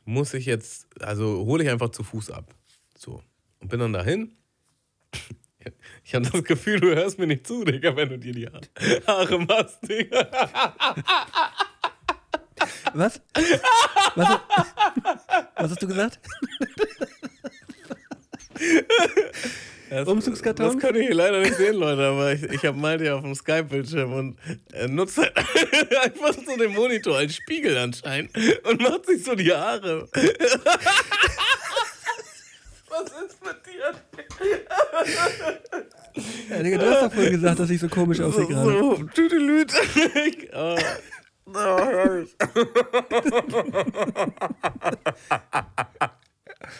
muss ich jetzt, also hole ich einfach zu Fuß ab. So. Und bin dann dahin. Ich habe das Gefühl, du hörst mir nicht zu, Digga, wenn du dir die Ha- Haare machst, Digga. Was? Was, was hast du gesagt? Das, Umzugskartons? Das könnt ihr hier leider nicht sehen, Leute, aber ich, ich habe Malte auf dem Skype-Bildschirm und er nutzt halt einfach so den Monitor als Spiegel anscheinend und macht sich so die Haare. Was ist mit dir? Ja, Digga, du hast doch vorhin gesagt, dass ich so komisch aussehe gerade. So, Tüdelüt. oh.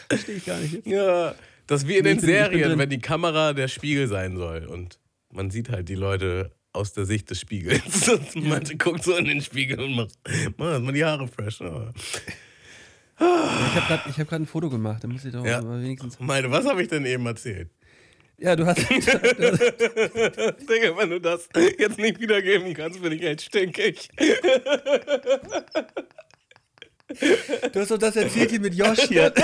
Verstehe ich gar nicht jetzt. ja, das wie in den Serien, wenn die Kamera der Spiegel sein soll und man sieht halt die Leute aus der Sicht des Spiegels. Und manche guckt so in den Spiegel und macht, mach erst mal die Haare fresh. Ich habe gerade hab ein Foto gemacht, da muss ich doch Ja. mal wenigstens. Meine, was habe ich denn eben erzählt? Ja, du hast. Digga, wenn du das jetzt nicht wiedergeben kannst, bin ich echt stinkig. Du hast doch das erzählt hier mit Josh hier.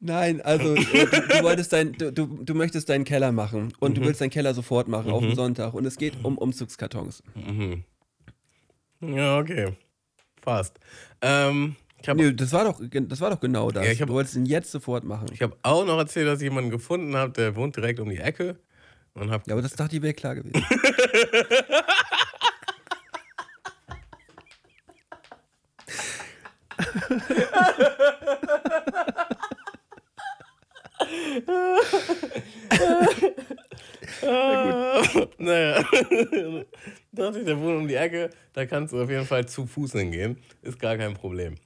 Nein, also äh, du, du wolltest dein, du, du, du möchtest deinen Keller machen und du willst deinen Keller sofort machen auf dem Sonntag und es geht um Umzugskartons. Ja, okay. Fast. Ähm, habe Nee, das war doch, das war doch genau das. Ja, ich hab- du wolltest ihn jetzt sofort machen. ich hab auch noch erzählt, dass ich jemanden gefunden habe, der wohnt direkt um die Ecke. Und hab, Ja, aber das dachte ich wäre klar gewesen. naja, dachte ich, der wohnt um die Ecke, da kannst du auf jeden Fall zu Fuß hingehen. Ist gar kein Problem.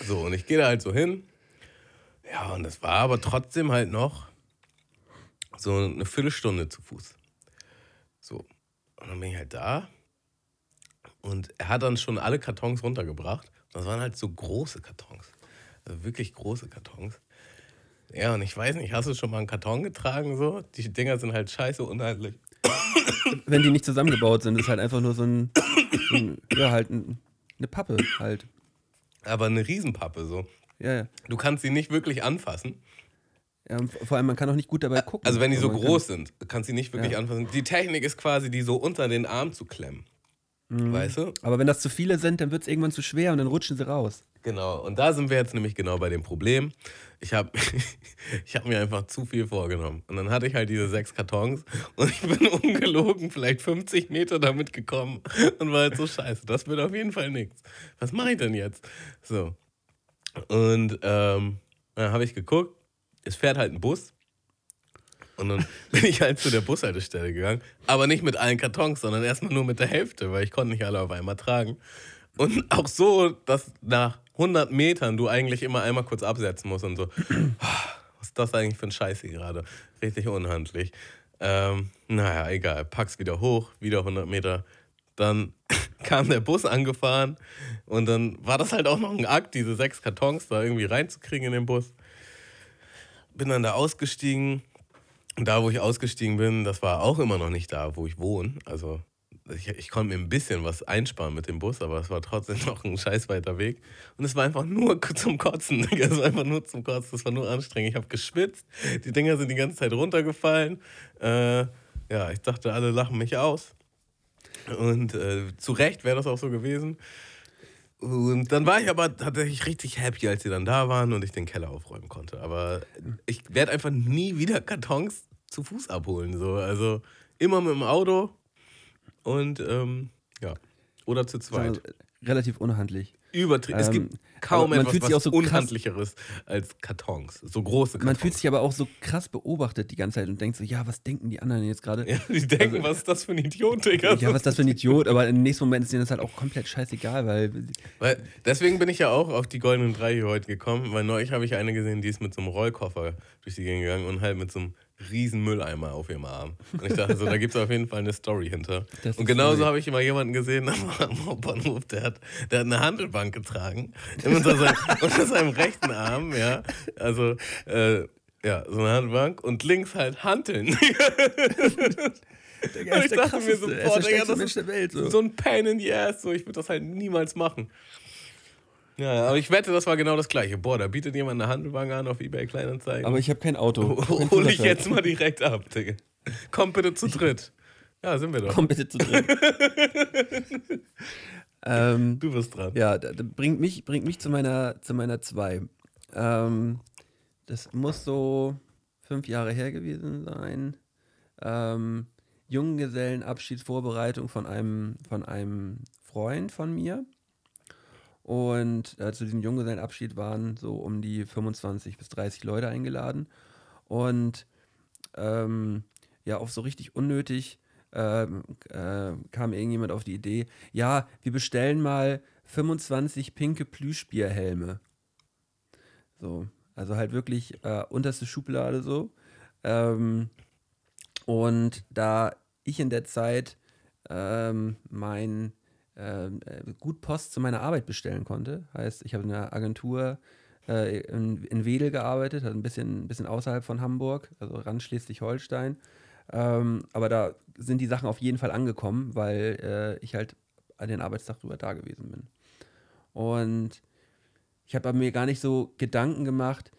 So, und ich gehe da halt so hin. Ja, und es war aber trotzdem halt noch so eine Viertelstunde zu Fuß. So, und dann bin ich halt da. Und er hat dann schon alle Kartons runtergebracht. Das waren halt so große Kartons. Also wirklich große Kartons. Ja, und ich weiß nicht, hast du schon mal einen Karton getragen so? Die Dinger sind halt scheiße unheimlich. Wenn die nicht zusammengebaut sind, ist halt einfach nur so ein, so ein ja, halt ein, eine Pappe halt. Aber eine Riesenpappe so. Ja, ja. Du kannst sie nicht wirklich anfassen. ja vor allem, man kann auch nicht gut dabei gucken. Also wenn die so man groß sind, kannst du sie nicht wirklich Ja. anfassen. Die Technik ist quasi, die so unter den Arm zu klemmen. Weißt du? Aber wenn das zu viele sind, dann wird es irgendwann zu schwer und dann rutschen sie raus. Genau. Und da sind wir jetzt nämlich genau bei dem Problem. Ich habe ich hab mir einfach zu viel vorgenommen. Und dann hatte ich halt diese sechs Kartons und ich bin ungelogen vielleicht 50 Meter damit gekommen und war halt so scheiße. Das wird auf jeden Fall nichts. Was mache ich denn jetzt? So. Und ähm, dann habe ich geguckt, es fährt halt ein Bus. Und dann bin ich halt zu der Bushaltestelle gegangen. Aber nicht mit allen Kartons, sondern erstmal nur mit der Hälfte, weil ich konnte nicht alle auf einmal tragen. Und auch so, dass nach 100 Metern du eigentlich immer einmal kurz absetzen musst und so. Was ist das eigentlich für ein Scheiß hier gerade? Richtig unhandlich. Ähm, naja, egal. Pack's wieder hoch, wieder 100 Meter. Dann kam der Bus angefahren und dann war das halt auch noch ein Akt, diese sechs Kartons da irgendwie reinzukriegen in den Bus. Bin dann da ausgestiegen. Da, wo ich ausgestiegen bin, das war auch immer noch nicht da, wo ich wohne. Also ich, ich konnte mir ein bisschen was einsparen mit dem Bus, aber es war trotzdem noch ein scheiß weiter Weg. Und es war einfach nur zum Kotzen. Es war einfach nur zum Kotzen. Es war nur anstrengend. Ich habe geschwitzt. Die Dinger sind die ganze Zeit runtergefallen. Äh, ja, ich dachte, alle lachen mich aus. Und äh, zu Recht wäre das auch so gewesen. Und dann war ich aber tatsächlich richtig happy, als sie dann da waren und ich den Keller aufräumen konnte. Aber ich werde einfach nie wieder Kartons zu Fuß abholen. So. Also immer mit dem Auto und ähm, ja. Oder zu zweit. Also, relativ unhandlich. Übertrieben. es ähm, gibt kaum aber man etwas fühlt sich was auch so Unhandlicheres als Kartons. So große Kartons. Man fühlt sich aber auch so krass beobachtet die ganze Zeit und denkt so, ja, was denken die anderen jetzt gerade? ja, die denken, Also- was ist das für ein Idiot, Digga? Ja, was ist das für ein Idiot? Aber im nächsten Moment ist denen das halt auch komplett scheißegal, weil Weil, deswegen bin ich ja auch auf die goldenen drei hier heute gekommen, weil neulich habe ich eine gesehen, die ist mit so einem Rollkoffer durch die Gegend gegangen und halt mit so einem riesen Mülleimer auf ihrem Arm. Und ich dachte so, da gibt es auf jeden Fall eine Story hinter. Das und ist genauso habe ich immer jemanden gesehen am, Hauptbahnhof, der hat, der hat eine Handelbank getragen unter, sein, unter seinem rechten Arm, ja. Also, äh, ja, so eine Handelbank und links halt Hanteln. er Und ich dachte mir so, boah, ist der Digga, das Mensch der Welt. So. so ein Pain in the Ass, so ich würde das halt niemals machen. Ja, aber ich wette, das war genau das gleiche. Boah, da bietet jemand eine Handelbank an auf eBay Kleinanzeigen. Aber ich habe kein Auto. Hol ich jetzt mal direkt ab, Digga. Komm bitte zu dritt. Ja, sind wir doch. Komm bitte zu dritt. ähm, Du bist dran. ja, bringt mich, bringt mich zu meiner, zu meiner 2. Ähm, das muss so fünf Jahre her gewesen sein. Ähm, Junggesellenabschiedsvorbereitung von einem, von einem Freund von mir. Und äh, zu diesem Junggesellenabschied waren so um die 25 bis 30 Leute eingeladen. Und ähm, ja, auch so richtig unnötig ähm, äh, kam irgendjemand auf die Idee, ja, wir bestellen mal 25 pinke Plüschbierhelme. So, also halt wirklich äh, unterste Schublade so. Ähm, und da ich in der Zeit ähm, mein gut Post zu meiner Arbeit bestellen konnte, heißt, ich habe in einer Agentur äh, in, in Wedel gearbeitet, also ein bisschen, ein bisschen außerhalb von Hamburg, also Rand Schleswig-Holstein. Ähm, aber da sind die Sachen auf jeden Fall angekommen, weil äh, ich halt an den Arbeitstag drüber da gewesen bin. Und ich habe mir gar nicht so Gedanken gemacht,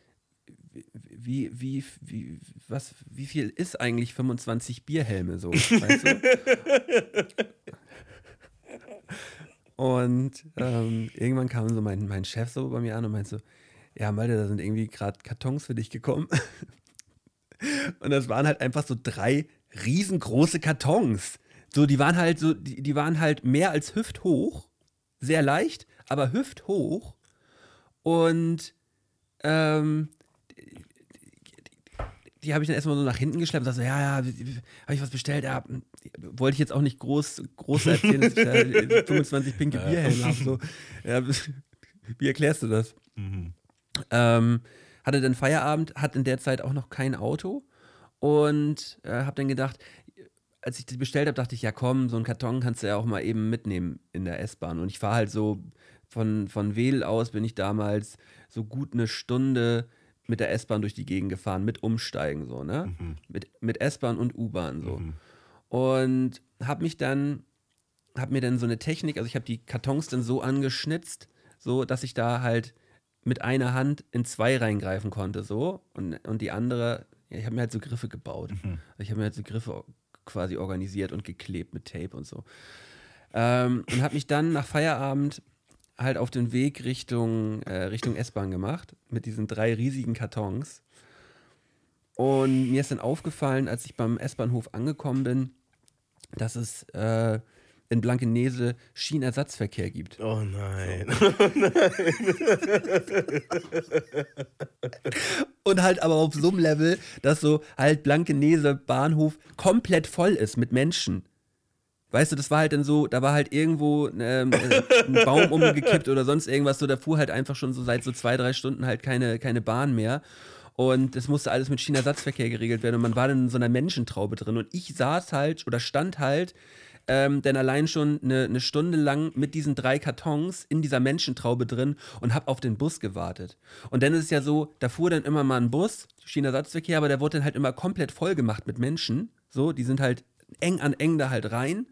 wie, wie, wie, was, wie viel ist eigentlich 25 Bierhelme so? Weißt du? Und ähm, irgendwann kam so mein, mein Chef so bei mir an und meinte so, ja, Malte, da sind irgendwie gerade Kartons für dich gekommen. und das waren halt einfach so drei riesengroße Kartons. So, die waren halt so, die, die waren halt mehr als hüfthoch, sehr leicht, aber hüfthoch. Und ähm, die habe ich dann erstmal so nach hinten geschleppt und sagte so, ja, ja, habe ich was bestellt? Ja, wollte ich jetzt auch nicht groß, groß erzählen, dass ich da 25 pinke Bierhelme habe. So. Ja, wie erklärst du das? Mhm. Ähm, hatte dann Feierabend, hat in der Zeit auch noch kein Auto und äh, habe dann gedacht, als ich die bestellt habe, dachte ich, ja komm, so einen Karton kannst du ja auch mal eben mitnehmen in der S-Bahn. Und ich fahre halt so von, von Wedel aus, bin ich damals so gut eine Stunde mit der S-Bahn durch die Gegend gefahren, mit Umsteigen so, ne? Mit, mit S-Bahn und U-Bahn so. Und habe mich dann, habe mir dann so eine Technik, also ich habe die Kartons dann so angeschnitzt, so dass ich da halt mit einer Hand in zwei reingreifen konnte, so. Und, und die andere, ja, ich habe mir halt so Griffe gebaut. Ich habe mir halt so Griffe quasi organisiert und geklebt mit Tape und so. Ähm, und habe mich dann nach Feierabend halt auf den Weg Richtung, äh, Richtung S-Bahn gemacht, mit diesen drei riesigen Kartons. Und mir ist dann aufgefallen, als ich beim S-Bahnhof angekommen bin, dass es äh, in Blankenese Schienenersatzverkehr gibt. Oh nein. Und halt aber auf so einem Level, dass so halt Blankenese Bahnhof komplett voll ist mit Menschen. Weißt du, das war halt dann so, da war halt irgendwo ähm, äh, ein Baum umgekippt oder sonst irgendwas, so da fuhr halt einfach schon so seit so zwei, drei Stunden halt keine, keine Bahn mehr. Und das musste alles mit Schienenersatzverkehr geregelt werden und man war dann in so einer Menschentraube drin. Und ich saß halt oder stand halt ähm, denn allein schon eine, eine Stunde lang mit diesen drei Kartons in dieser Menschentraube drin und habe auf den Bus gewartet. Und dann ist es ja so, da fuhr dann immer mal ein Bus, Schienenersatzverkehr, aber der wurde dann halt immer komplett voll gemacht mit Menschen. So, die sind halt eng an eng da halt rein.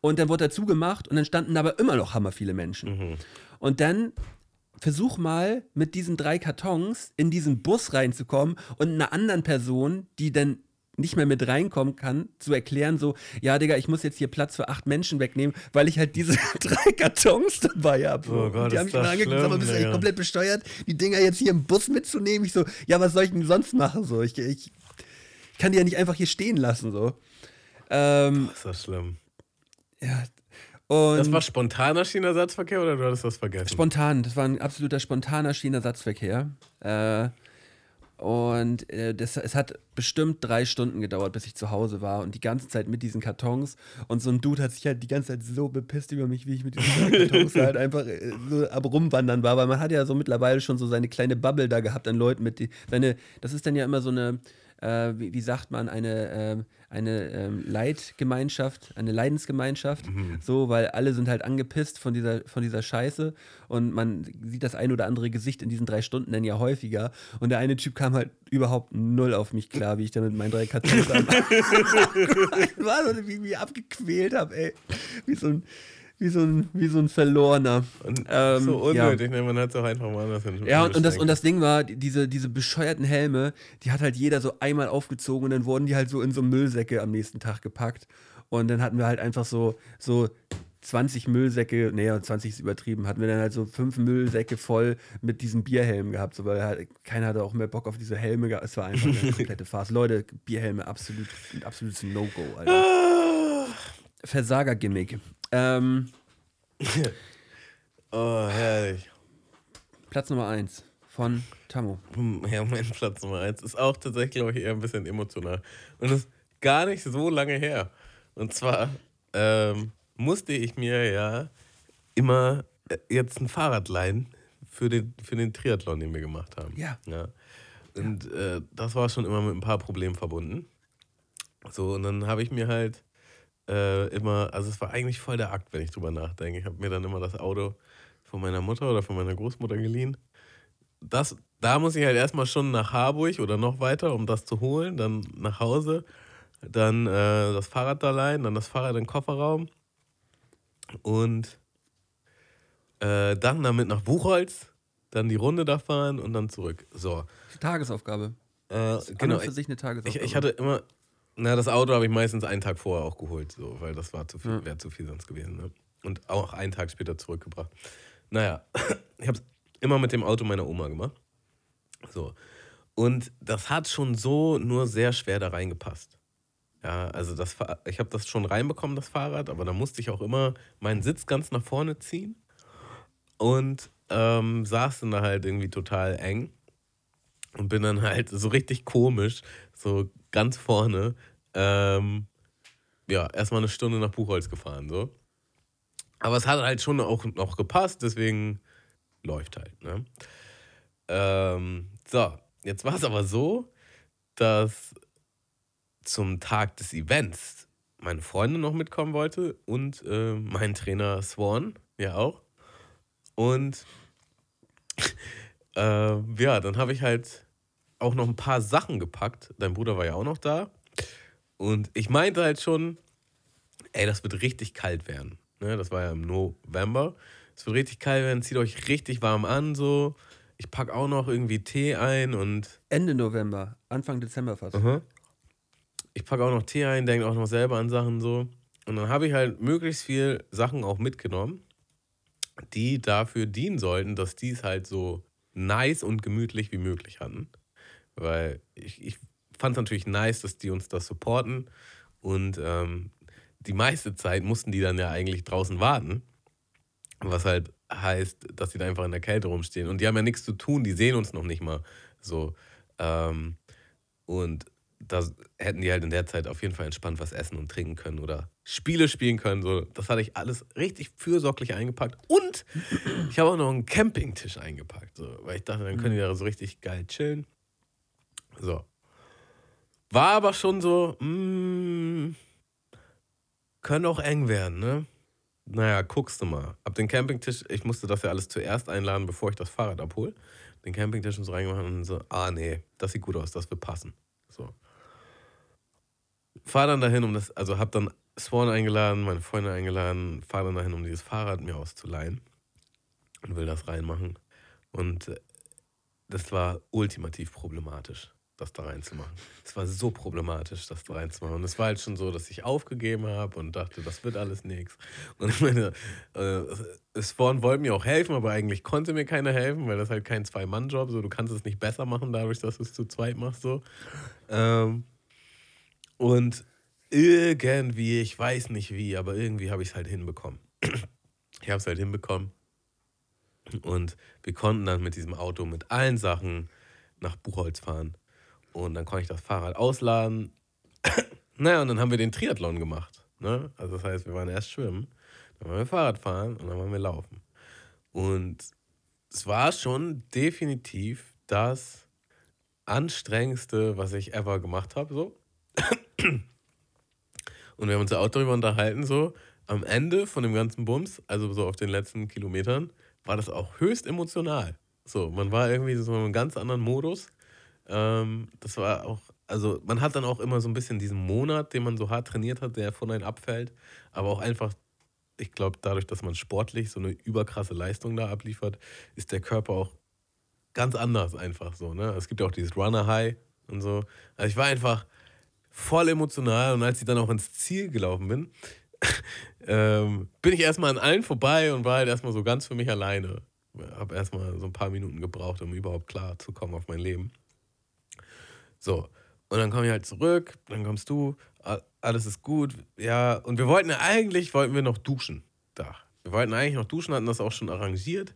Und dann wurde er zugemacht und dann standen aber immer noch hammer viele Menschen. Und dann versuch mal mit diesen drei Kartons in diesen Bus reinzukommen und einer anderen Person, die dann nicht mehr mit reinkommen kann, zu erklären, so, ja, Digga, ich muss jetzt hier Platz für acht Menschen wegnehmen, weil ich halt diese drei Kartons dabei habe. Oh Gott, die ist haben mich dann das angeguckt, schlimm, aber bist du eigentlich komplett besteuert, die Dinger jetzt hier im Bus mitzunehmen? Ich so, ja, was soll ich denn sonst machen? So, ich, ich kann die ja nicht einfach hier stehen lassen, so. Ähm, Ist das schlimm. ja. Und Das war spontaner Schienenersatzverkehr oder du hattest das vergessen? Spontan, das war ein absoluter spontaner Schienenersatzverkehr. Äh, und äh, das, es hat bestimmt drei Stunden gedauert, bis ich zu Hause war und die ganze Zeit mit diesen Kartons. Und so ein Dude hat sich halt die ganze Zeit so bepisst über mich, wie ich mit diesen Kartons halt einfach äh, so am Rumwandern war. Weil man hat ja so mittlerweile schon so seine kleine Bubble da gehabt an Leuten mit die, seine, das ist dann ja immer so eine, äh, wie, wie sagt man, eine, ähm, eine ähm, Leidgemeinschaft, eine Leidensgemeinschaft, so, weil alle sind halt angepisst von dieser, von dieser Scheiße und man sieht das ein oder andere Gesicht in diesen drei Stunden dann ja häufiger und der eine Typ kam halt überhaupt null auf mich klar, wie ich da mit meinen drei am war so, wie ich mich abgequält habe, ey, wie so ein wie so ein, wie so ein Verlorener. Und Ähm, so ja. unnötig, ne? man hat es auch einfach mal anders hin- Ja, und, und, das, und das Ding war, die- diese, diese bescheuerten Helme, die hat halt jeder so einmal aufgezogen und dann wurden die halt so in so Müllsäcke am nächsten Tag gepackt. Und dann hatten wir halt einfach so, so 20 Müllsäcke, nee, 20 ist übertrieben, hatten wir dann halt so fünf Müllsäcke voll mit diesen Bierhelmen gehabt, so, weil halt, keiner hatte auch mehr Bock auf diese Helme. Es war einfach eine komplette Farce. Leute, Bierhelme, absolut, ein absolutes No-Go, Alter. Versager-Gimmick. Ähm, Oh, herrlich. Platz Nummer 1 von Tammo. Ja, mein Platz Nummer eins ist auch tatsächlich, glaube ich, eher ein bisschen emotional. Und das ist gar nicht so lange her. Und zwar ähm, musste ich mir ja immer äh, jetzt ein Fahrrad leihen für den, für den Triathlon, den wir gemacht haben. Ja. ja. Und äh, das war schon immer mit ein paar Problemen verbunden. So, und dann habe ich mir halt äh, immer, also es war eigentlich voll der Akt, wenn ich drüber nachdenke. Ich habe mir dann immer das Auto von meiner Mutter oder von meiner Großmutter geliehen. Das, da muss ich halt erstmal schon nach Harburg oder noch weiter, um das zu holen, dann nach Hause, dann äh, das Fahrrad da leihen, dann das Fahrrad in den Kofferraum und äh, dann damit nach Buchholz, dann die Runde da fahren und dann zurück. So, Tagesaufgabe. äh, genau. für sich eine Ich, Tagesaufgabe. ich hatte immer, na, das Auto habe ich meistens einen Tag vorher auch geholt, so, weil das war zu viel, Ja. wäre zu viel sonst gewesen. Ne? Und auch einen Tag später zurückgebracht. Naja, ich habe es immer mit dem Auto meiner Oma gemacht. So. Und das hat schon so nur sehr schwer da reingepasst. Ja, also das, ich habe das schon reinbekommen, das Fahrrad, aber da musste ich auch immer meinen Sitz ganz nach vorne ziehen und ähm, saß dann da halt irgendwie total eng und bin dann halt so richtig komisch, so ganz vorne, ähm, ja, erstmal eine Stunde nach Buchholz gefahren, so. Aber es hat halt schon auch noch gepasst, deswegen läuft halt, ne? Ähm, so, jetzt war es aber so, dass zum Tag des Events meine Freundin noch mitkommen wollte und äh, mein Trainer Swan, ja auch. Und äh, ja, dann habe ich halt auch noch ein paar Sachen gepackt. Dein Bruder war ja auch noch da. Und ich meinte halt schon, ey, das wird richtig kalt werden. Ne, das war ja im November. Es wird richtig kalt werden, zieht euch richtig warm an, so. Ich packe auch noch irgendwie Tee ein und Ende November, Anfang Dezember fast. Aha. Ich packe auch noch Tee ein, denke auch noch selber an Sachen so. Und dann habe ich halt möglichst viel Sachen auch mitgenommen, die dafür dienen sollten, dass die es halt so nice und gemütlich wie möglich hatten. Weil ich, ich fand es natürlich nice, dass die uns das supporten. Und ähm, die meiste Zeit mussten die dann ja eigentlich draußen warten. Was halt heißt, dass die da einfach in der Kälte rumstehen. Und die haben ja nichts zu tun, die sehen uns noch nicht mal so. Ähm, und da hätten die halt in der Zeit auf jeden Fall entspannt was essen und trinken können oder Spiele spielen können. So, das hatte ich alles richtig fürsorglich eingepackt. Und ich habe auch noch einen Campingtisch eingepackt, so, weil ich dachte, dann können die da so richtig geil chillen. So. War aber schon so, mm, können auch eng werden, ne? Naja, guckst du mal. Ab den Campingtisch, ich musste das ja alles zuerst einladen, bevor ich das Fahrrad abhole. Den Campingtisch und so reingemacht und so, ah nee, das sieht gut aus, das wird passen. So. Fahr dann dahin, um das, also hab dann Swan eingeladen, meine Freunde eingeladen, fahr dann dahin, um dieses Fahrrad mir auszuleihen und will das reinmachen. Und äh, das war ultimativ problematisch, das da reinzumachen. Es war so problematisch, das da reinzumachen. Und es war halt schon so, dass ich aufgegeben habe und dachte, das wird alles nichts. Und ich meine, äh, Spawn wollte mir auch helfen, aber eigentlich konnte mir keiner helfen, weil das halt kein Zwei-Mann-Job so. Du kannst es nicht besser machen, dadurch, dass du es zu zweit machst, so. Ähm, und irgendwie, ich weiß nicht wie, aber irgendwie habe ich es halt hinbekommen. Ich habe es halt hinbekommen. Und wir konnten dann mit diesem Auto mit allen Sachen nach Buchholz fahren. Und dann konnte ich das Fahrrad ausladen. naja, und dann haben wir den Triathlon gemacht. Ne? Also das heißt, wir waren erst schwimmen, dann waren wir Fahrrad fahren und dann waren wir laufen. Und es war schon definitiv das anstrengendste, was ich ever gemacht habe. So. Und wir haben uns ja auch darüber unterhalten, so am Ende von dem ganzen Bums, also so auf den letzten Kilometern, war das auch höchst emotional. So, man war irgendwie so in einem ganz anderen Modus. Ähm, das war auch, also man hat dann auch immer so ein bisschen diesen Monat, den man so hart trainiert hat, der von einem abfällt, aber auch einfach, ich glaube, dadurch, dass man sportlich so eine überkrasse Leistung da abliefert, ist der Körper auch ganz anders einfach so. Ne? Es gibt ja auch dieses Runner High und so. Also ich war einfach voll emotional und als ich dann auch ins Ziel gelaufen bin, ähm, bin ich erstmal an allen vorbei und war halt erstmal so ganz für mich alleine. Habe erstmal so ein paar Minuten gebraucht, um überhaupt klar zu kommen auf mein Leben. So, und dann komme ich halt zurück, dann kommst du, alles ist gut, ja, und wir wollten ja eigentlich, wollten wir noch duschen da. Wir wollten eigentlich noch duschen, hatten das auch schon arrangiert.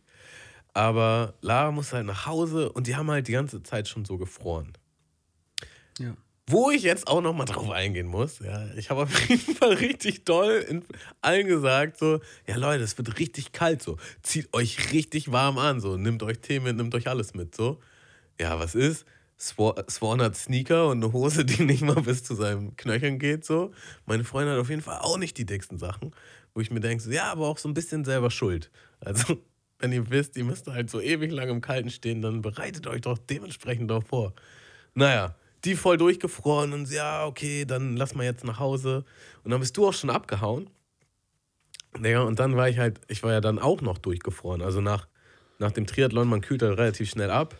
Aber Lara musste halt nach Hause und die haben halt die ganze Zeit schon so gefroren. Ja. Wo ich jetzt auch noch mal drauf eingehen muss, ja, ich habe auf jeden Fall richtig doll in allen gesagt, so, ja Leute, es wird richtig kalt, so, zieht euch richtig warm an, so, nimmt euch Tee mit, nimmt euch alles mit, so. Ja, was ist? Swan hat Sneaker und eine Hose, die nicht mal bis zu seinen Knöcheln geht, so. Meine Freundin hat auf jeden Fall auch nicht die dicksten Sachen, wo ich mir denke, so, ja, aber auch so ein bisschen selber schuld. Also, wenn ihr wisst, ihr müsst halt so ewig lang im Kalten stehen, dann bereitet euch doch dementsprechend darauf vor. Naja, die voll durchgefroren und ja, okay, dann lass mal jetzt nach Hause. Und dann bist du auch schon abgehauen. Digga, und dann war ich halt, ich war ja dann auch noch durchgefroren. Also nach, nach dem Triathlon, man kühlt halt relativ schnell ab.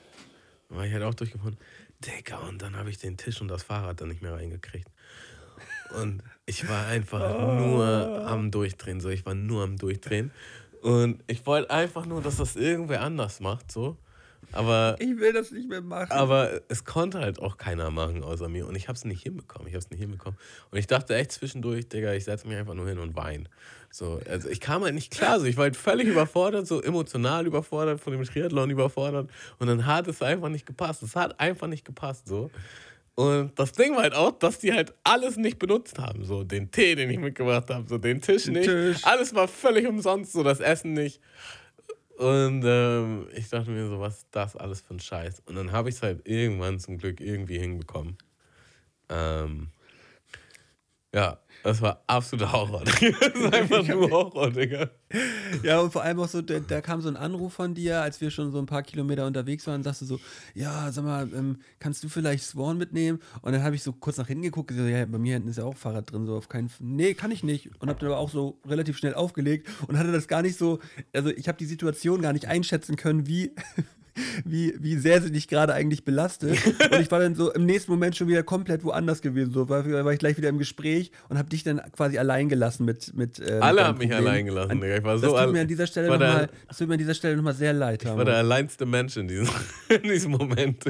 War ich halt auch durchgefroren. Digga, und dann habe ich den Tisch und das Fahrrad dann nicht mehr reingekriegt. Und ich war einfach nur am Durchdrehen, so. Ich war nur am Durchdrehen. Und ich wollte einfach nur, dass das irgendwer anders macht, so. Aber Ich will das nicht mehr machen. aber es konnte halt auch keiner machen außer mir. Und ich habe es nicht hinbekommen. Ich habe es nicht hinbekommen. Und ich dachte echt zwischendurch, Digga, ich setze mich einfach nur hin und weine. So, also ich kam halt nicht klar. So, ich war halt völlig überfordert, so emotional überfordert, von dem Triathlon überfordert. Und dann hat es einfach nicht gepasst. Es hat einfach nicht gepasst. So. Und das Ding war halt auch, dass die halt alles nicht benutzt haben. So den Tee, den ich mitgebracht habe, so den Tisch nicht. Tisch. Alles war völlig umsonst, so das Essen nicht. Und ähm, ich dachte mir so, was ist das alles für ein Scheiß? Und dann habe ich es halt irgendwann zum Glück irgendwie hinbekommen. Ähm, ja, das war absoluter Horror. das ist einfach nur Horror, Digga. Ja, und vor allem auch so, da, da kam so ein Anruf von dir, als wir schon so ein paar Kilometer unterwegs waren, sagst du so, ja, sag mal, ähm, kannst du vielleicht Swan mitnehmen? Und dann habe ich so kurz nach hinten geguckt, so, ja, bei mir hinten ist ja auch Fahrrad drin, so auf keinen Fall. Nee, kann ich nicht. Und habe dann aber auch so relativ schnell aufgelegt und hatte das gar nicht so, also ich habe die Situation gar nicht einschätzen können, wie, wie, wie sehr sie dich gerade eigentlich belastet. Und ich war dann so im nächsten Moment schon wieder komplett woanders gewesen. So war, war ich gleich wieder im Gespräch und habe dich dann quasi allein gelassen mit. mit äh, Alle haben mich allein gelassen, An- Digga. Ich war das so tut al- mir an dieser Stelle nochmal, das tut mir an dieser Stelle nochmal sehr leid. Ich war der alleinste Mensch in diesem, in diesem Moment.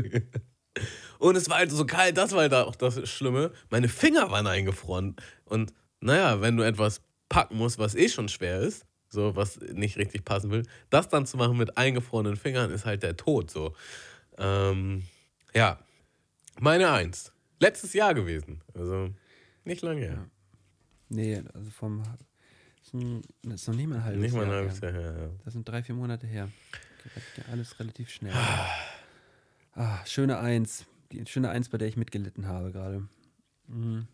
Und es war halt so kalt, das war halt auch das Schlimme. Meine Finger waren eingefroren. Und naja, wenn du etwas packen musst, was eh schon schwer ist, so was nicht richtig passen will, das dann zu machen mit eingefrorenen Fingern ist halt der Tod. So. Ähm, ja, meine Eins. Letztes Jahr gewesen. Also nicht lange her. Nee, also vom. Das ist noch nicht mal ein halbes Nicht mal ein Jahr halbes. Jahr her. Ja. Das sind drei, vier Monate her. Ja alles relativ schnell. Ah, schöne Eins. Die schöne Eins, bei der ich mitgelitten habe gerade. Mhm.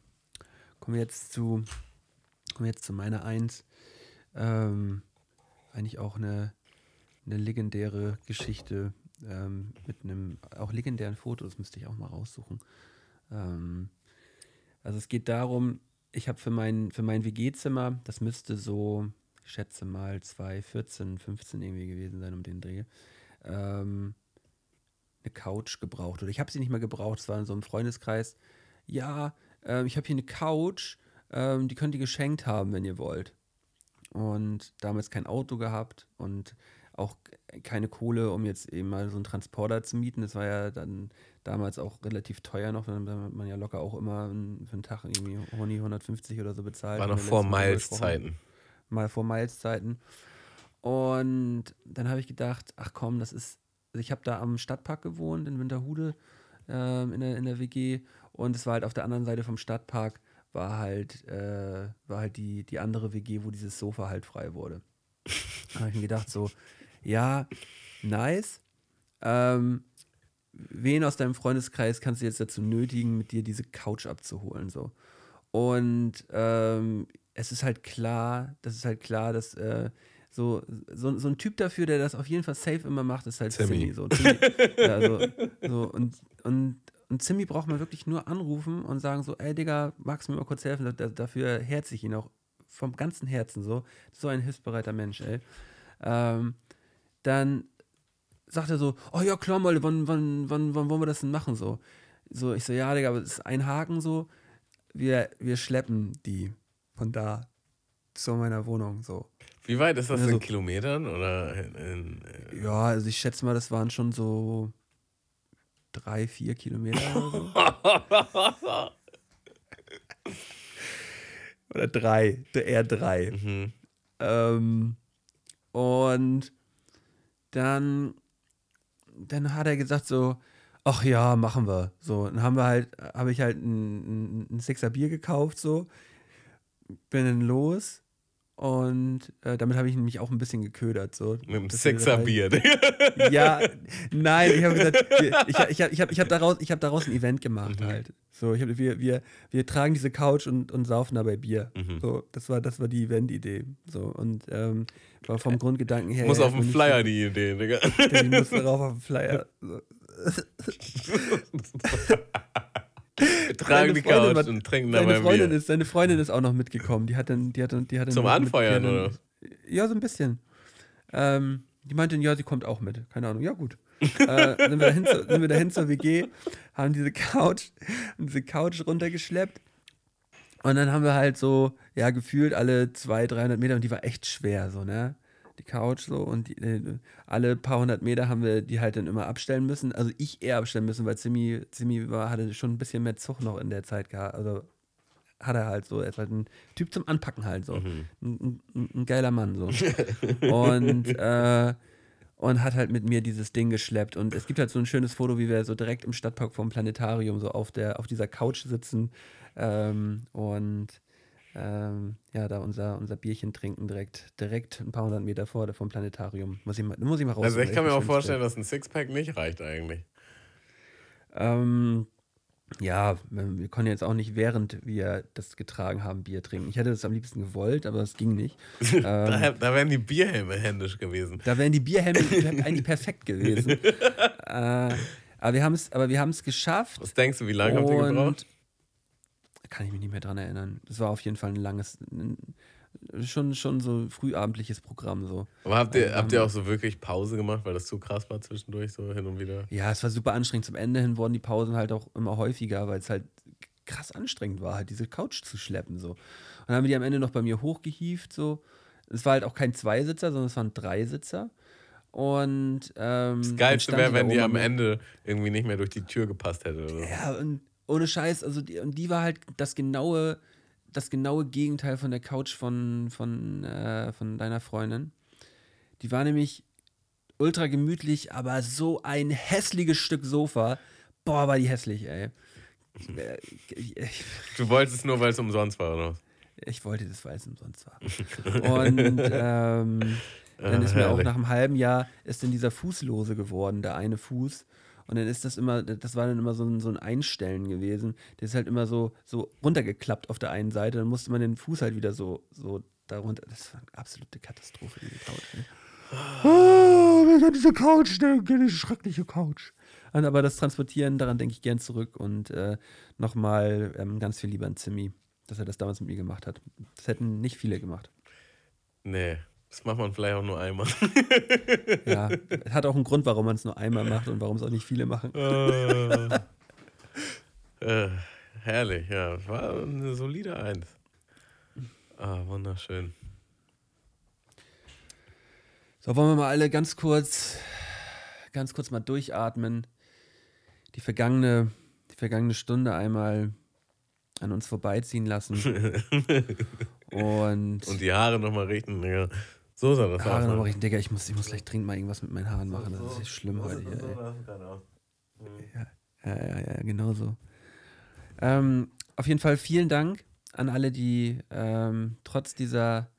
Kommen wir jetzt zu. Kommen wir jetzt zu meiner Eins. Ähm, eigentlich auch eine, eine legendäre Geschichte ähm, mit einem auch legendären Foto. Das müsste ich auch mal raussuchen. Ähm, also es geht darum, ich habe für mein, für mein WG-Zimmer, das müsste so, ich schätze mal 2014, 15 irgendwie gewesen sein um den Dreh, ähm, eine Couch gebraucht. Oder ich habe sie nicht mal gebraucht, es war in so einem Freundeskreis. Ja, ähm, ich habe hier eine Couch, ähm, die könnt ihr geschenkt haben, wenn ihr wollt. Und damals kein Auto gehabt und auch keine Kohle, um jetzt eben mal so einen Transporter zu mieten. Das war ja dann damals auch relativ teuer noch, dann hat man ja locker auch immer für einen Tag irgendwie Honi 150 oder so bezahlt. War noch vor Miles-Zeiten. mal vor Miles-Zeiten. Und dann habe ich gedacht, ach komm, das ist, also ich habe da am Stadtpark gewohnt, in Winterhude, ähm, in, der, in der WG. Und es war halt auf der anderen Seite vom Stadtpark, war halt, äh, war halt die, die andere WG, wo dieses Sofa halt frei wurde. Da habe ich mir gedacht, so, ja, nice. Ähm, wen aus deinem Freundeskreis kannst du jetzt dazu nötigen, mit dir diese Couch abzuholen? So. Und ähm, es ist halt klar, das ist halt klar, dass äh, so, so, so ein Typ dafür, der das auf jeden Fall safe immer macht, ist halt Zimmi. Zimmi. So, ja, so, so, und, und, und Zimmi braucht man wirklich nur anrufen und sagen so, ey Digga, magst du mir mal kurz helfen? Da, dafür herze ich ihn auch vom ganzen Herzen so. So ein hilfsbereiter Mensch, ey. Ähm, dann sagt er so, oh ja, klar, mal, wann, wann, wann, wann wollen wir das denn machen? So, so ich so, ja, Digga, aber es ist ein Haken so. Wir, wir schleppen die von da zu meiner Wohnung. So. Wie weit ist das in Kilometern? Oder in, in, äh, Ja, also ich schätze mal, das waren schon so drei, vier Kilometer oder so. oder drei, eher drei. mhm. Ähm, Und dann, dann hat er gesagt so, ach ja, machen wir. So, dann haben wir halt, habe ich halt ein, ein, ein Sixer Bier gekauft, so, bin dann los und äh, damit habe ich nämlich auch ein bisschen geködert. So, Mit einem Sixer halt-. Ja, nein, ich habe gesagt, wir- ich, ich, ich habe ich hab daraus, ich hab daraus ein Event gemacht Mhm. halt. So, ich hab, wir, wir, wir tragen diese Couch und, und saufen dabei Bier. Mhm. So, das war, das war die Event-Idee. So, und ähm, war vom Grundgedanken her. Muss auf dem Flyer nicht die Idee, Digga. so- Die muss drauf auf dem Flyer. So. Tragen die Couch war- und trinken Seine dabei Freundin, Bier. ist, seine Freundin ist auch noch mitgekommen. Die hat dann, die hat dann, die hat dann Zum Anfeuern, hat oder? Ja, so ein bisschen. Ähm, die meinte, ja, sie kommt auch mit. Keine Ahnung. Ja, gut. äh, sind, wir dahin zu, sind wir dahin zur WG, haben diese Couch, haben diese Couch runtergeschleppt. Und dann haben wir halt so, ja, gefühlt alle 200, 300 Meter und die war echt schwer, so, ne? Die Couch so und die, äh, alle paar hundert Meter haben wir die halt dann immer abstellen müssen. Also ich eher abstellen müssen, weil Zimmi, Zimmi war, hatte schon ein bisschen mehr Zug noch in der Zeit gehabt. Also hat er halt so, er ist halt ein Typ zum Anpacken halt so. Ein, ein, ein geiler Mann so. und, äh, und hat halt mit mir dieses Ding geschleppt. Und es gibt halt so ein schönes Foto, wie wir so direkt im Stadtpark vom Planetarium so auf, der, auf dieser Couch sitzen ähm, und ähm, ja, da unser, unser Bierchen trinken direkt, direkt ein paar hundert Meter vor der- vom Planetarium. Muss ich mal, muss ich mal raus. Also ich kann mir auch vorstellen, dass ein Sixpack nicht reicht eigentlich. Ähm, ja, wir wir konnten jetzt auch nicht, während wir das getragen haben, Bier trinken. Ich hätte das am liebsten gewollt, aber es ging nicht. ähm, Da, da wären die Bierhelme händisch gewesen. da wären die Bierhelme eigentlich perfekt gewesen. äh, aber wir haben es, aber wir haben es geschafft. Was denkst du, wie lange habt ihr gebraucht? Kann ich mich nicht mehr dran erinnern. Das war auf jeden Fall ein langes, schon, schon so frühabendliches Programm so. Aber habt ihr, Also habt ihr haben- auch so wirklich Pause gemacht, weil das zu krass war zwischendurch, so hin und wieder? Ja, es war super anstrengend. Zum Ende hin wurden die Pausen halt auch immer häufiger, weil es halt krass anstrengend war, halt diese Couch zu schleppen so. Und dann haben wir die am Ende noch bei mir hochgehievt so. Es war halt auch kein Zweisitzer, sondern es waren Dreisitzer. Und ähm, Das Geilste wäre, wenn die am Ende irgendwie nicht mehr durch die Tür gepasst hätte. Oder. Ja, und ohne Scheiß, also die, und die war halt das genaue, das genaue Gegenteil von der Couch von, von, äh, von deiner Freundin. Die war nämlich ultra gemütlich, aber so ein hässliches Stück Sofa. Boah, war die hässlich, ey. Du wolltest es nur, weil es umsonst war, oder? ich wollte das, weil es umsonst war. Und ähm, dann ist mir auch nach einem halben Jahr ist dann dieser Fuß lose geworden, der eine Fuß. Und dann ist das immer, das war dann immer so ein, so ein Einstellen gewesen. Der ist halt immer so, so runtergeklappt auf der einen Seite. Dann musste man den Fuß halt wieder so, so darunter. Das war eine absolute Katastrophe, diese Couch. Ne? Oh, diese Couch denke, diese schreckliche Couch. Und aber das Transportieren, daran denke ich gern zurück und äh, nochmal ähm, ganz viel lieber an Zimmi, dass er das damals mit mir gemacht hat. Das hätten nicht viele gemacht. Nee, das macht man vielleicht auch nur einmal. Ja, hat auch einen Grund, warum man es nur einmal macht und warum es auch nicht viele machen. äh, herrlich, ja. War eine solide Eins. Ah, wunderschön. So, wollen wir mal alle ganz kurz, ganz kurz mal durchatmen. Die vergangene, die vergangene Stunde einmal an uns vorbeiziehen lassen. Und, Und die Haare nochmal richten, Digga. So sah das Haare aus. nochmal richten. Digga, ich muss, ich muss gleich dringend mal irgendwas mit meinen Haaren machen. Das ist echt schlimm heute hier. Ey. Ja, ja, ja, genau so. Ähm, auf jeden Fall vielen Dank an alle, die ähm, trotz dieser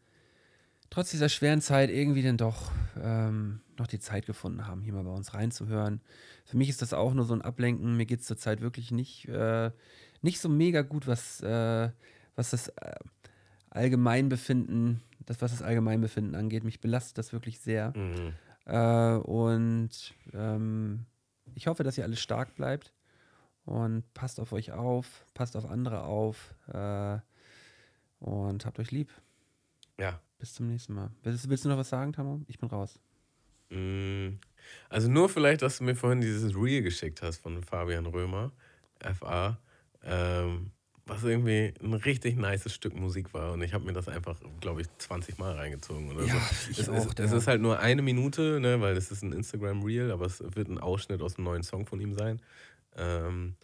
trotz dieser schweren Zeit irgendwie dann doch ähm, noch die Zeit gefunden haben, hier mal bei uns reinzuhören. Für mich ist das auch nur so ein Ablenken. Mir geht es zurzeit wirklich nicht, äh, nicht so mega gut, was, äh, was das äh, Allgemeinbefinden, das, was das Allgemeinbefinden angeht. Mich belastet das wirklich sehr. Mhm. Äh, und ähm, ich hoffe, dass ihr alle stark bleibt und passt auf euch auf, passt auf andere auf äh, und habt euch lieb. Ja. Bis zum nächsten Mal. Willst, willst du noch was sagen, Tamo? Ich bin raus. Mm, Also nur vielleicht, dass du mir vorhin dieses Reel geschickt hast von Fabian Römer, FA, ähm, was irgendwie ein richtig nices Stück Musik war. Und ich habe mir das einfach, glaube ich, 20 Mal reingezogen oder Ja, so. ich es, auch, ist, es Digga. ist halt nur eine Minute, ne, weil es ist ein Instagram-Reel, aber es wird ein Ausschnitt aus einem neuen Song von ihm sein. Ähm,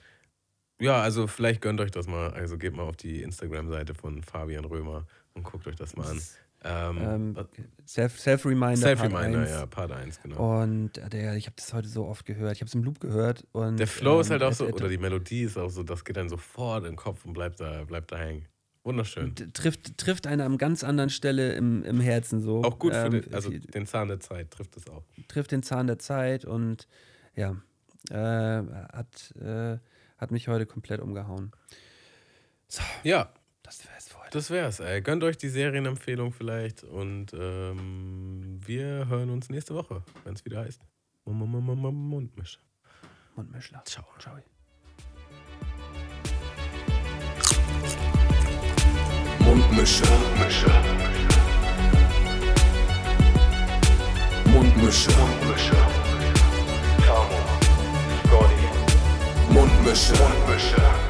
ja, also vielleicht gönnt euch das mal. Also geht mal auf die Instagram-Seite von Fabian Römer und guckt euch das mal an. Ähm, Ähm, was- Self- Self-Reminder. Self-Reminder, Part 1. ja, Part 1, genau. Und äh, der, ich habe das heute so oft gehört. Ich habe es im Loop gehört. Und, Der Flow ist ähm, halt auch so, er oder die Melodie ist auch so, das geht dann sofort im Kopf und bleibt da, bleibt da hängen. Wunderschön. t- trifft, trifft eine an ganz anderen Stelle im, im Herzen so. Auch gut für Ähm, den, also den Zahn der Zeit trifft es auch. trifft den Zahn der Zeit und ja, äh, hat, äh, hat mich heute komplett umgehauen. Ja, Das wär's für heute. das wär's. Ey. Gönnt euch die Serienempfehlung vielleicht und ähm, wir hören uns nächste Woche, wenn es wieder heißt. Mund- Mund- Mund- Mund- Mundmische. Mundmischler. Ciao. Ciao. Mundmische. Mische. Mundmische. Mische. Tamo. Scotty. Mundmische. Mische.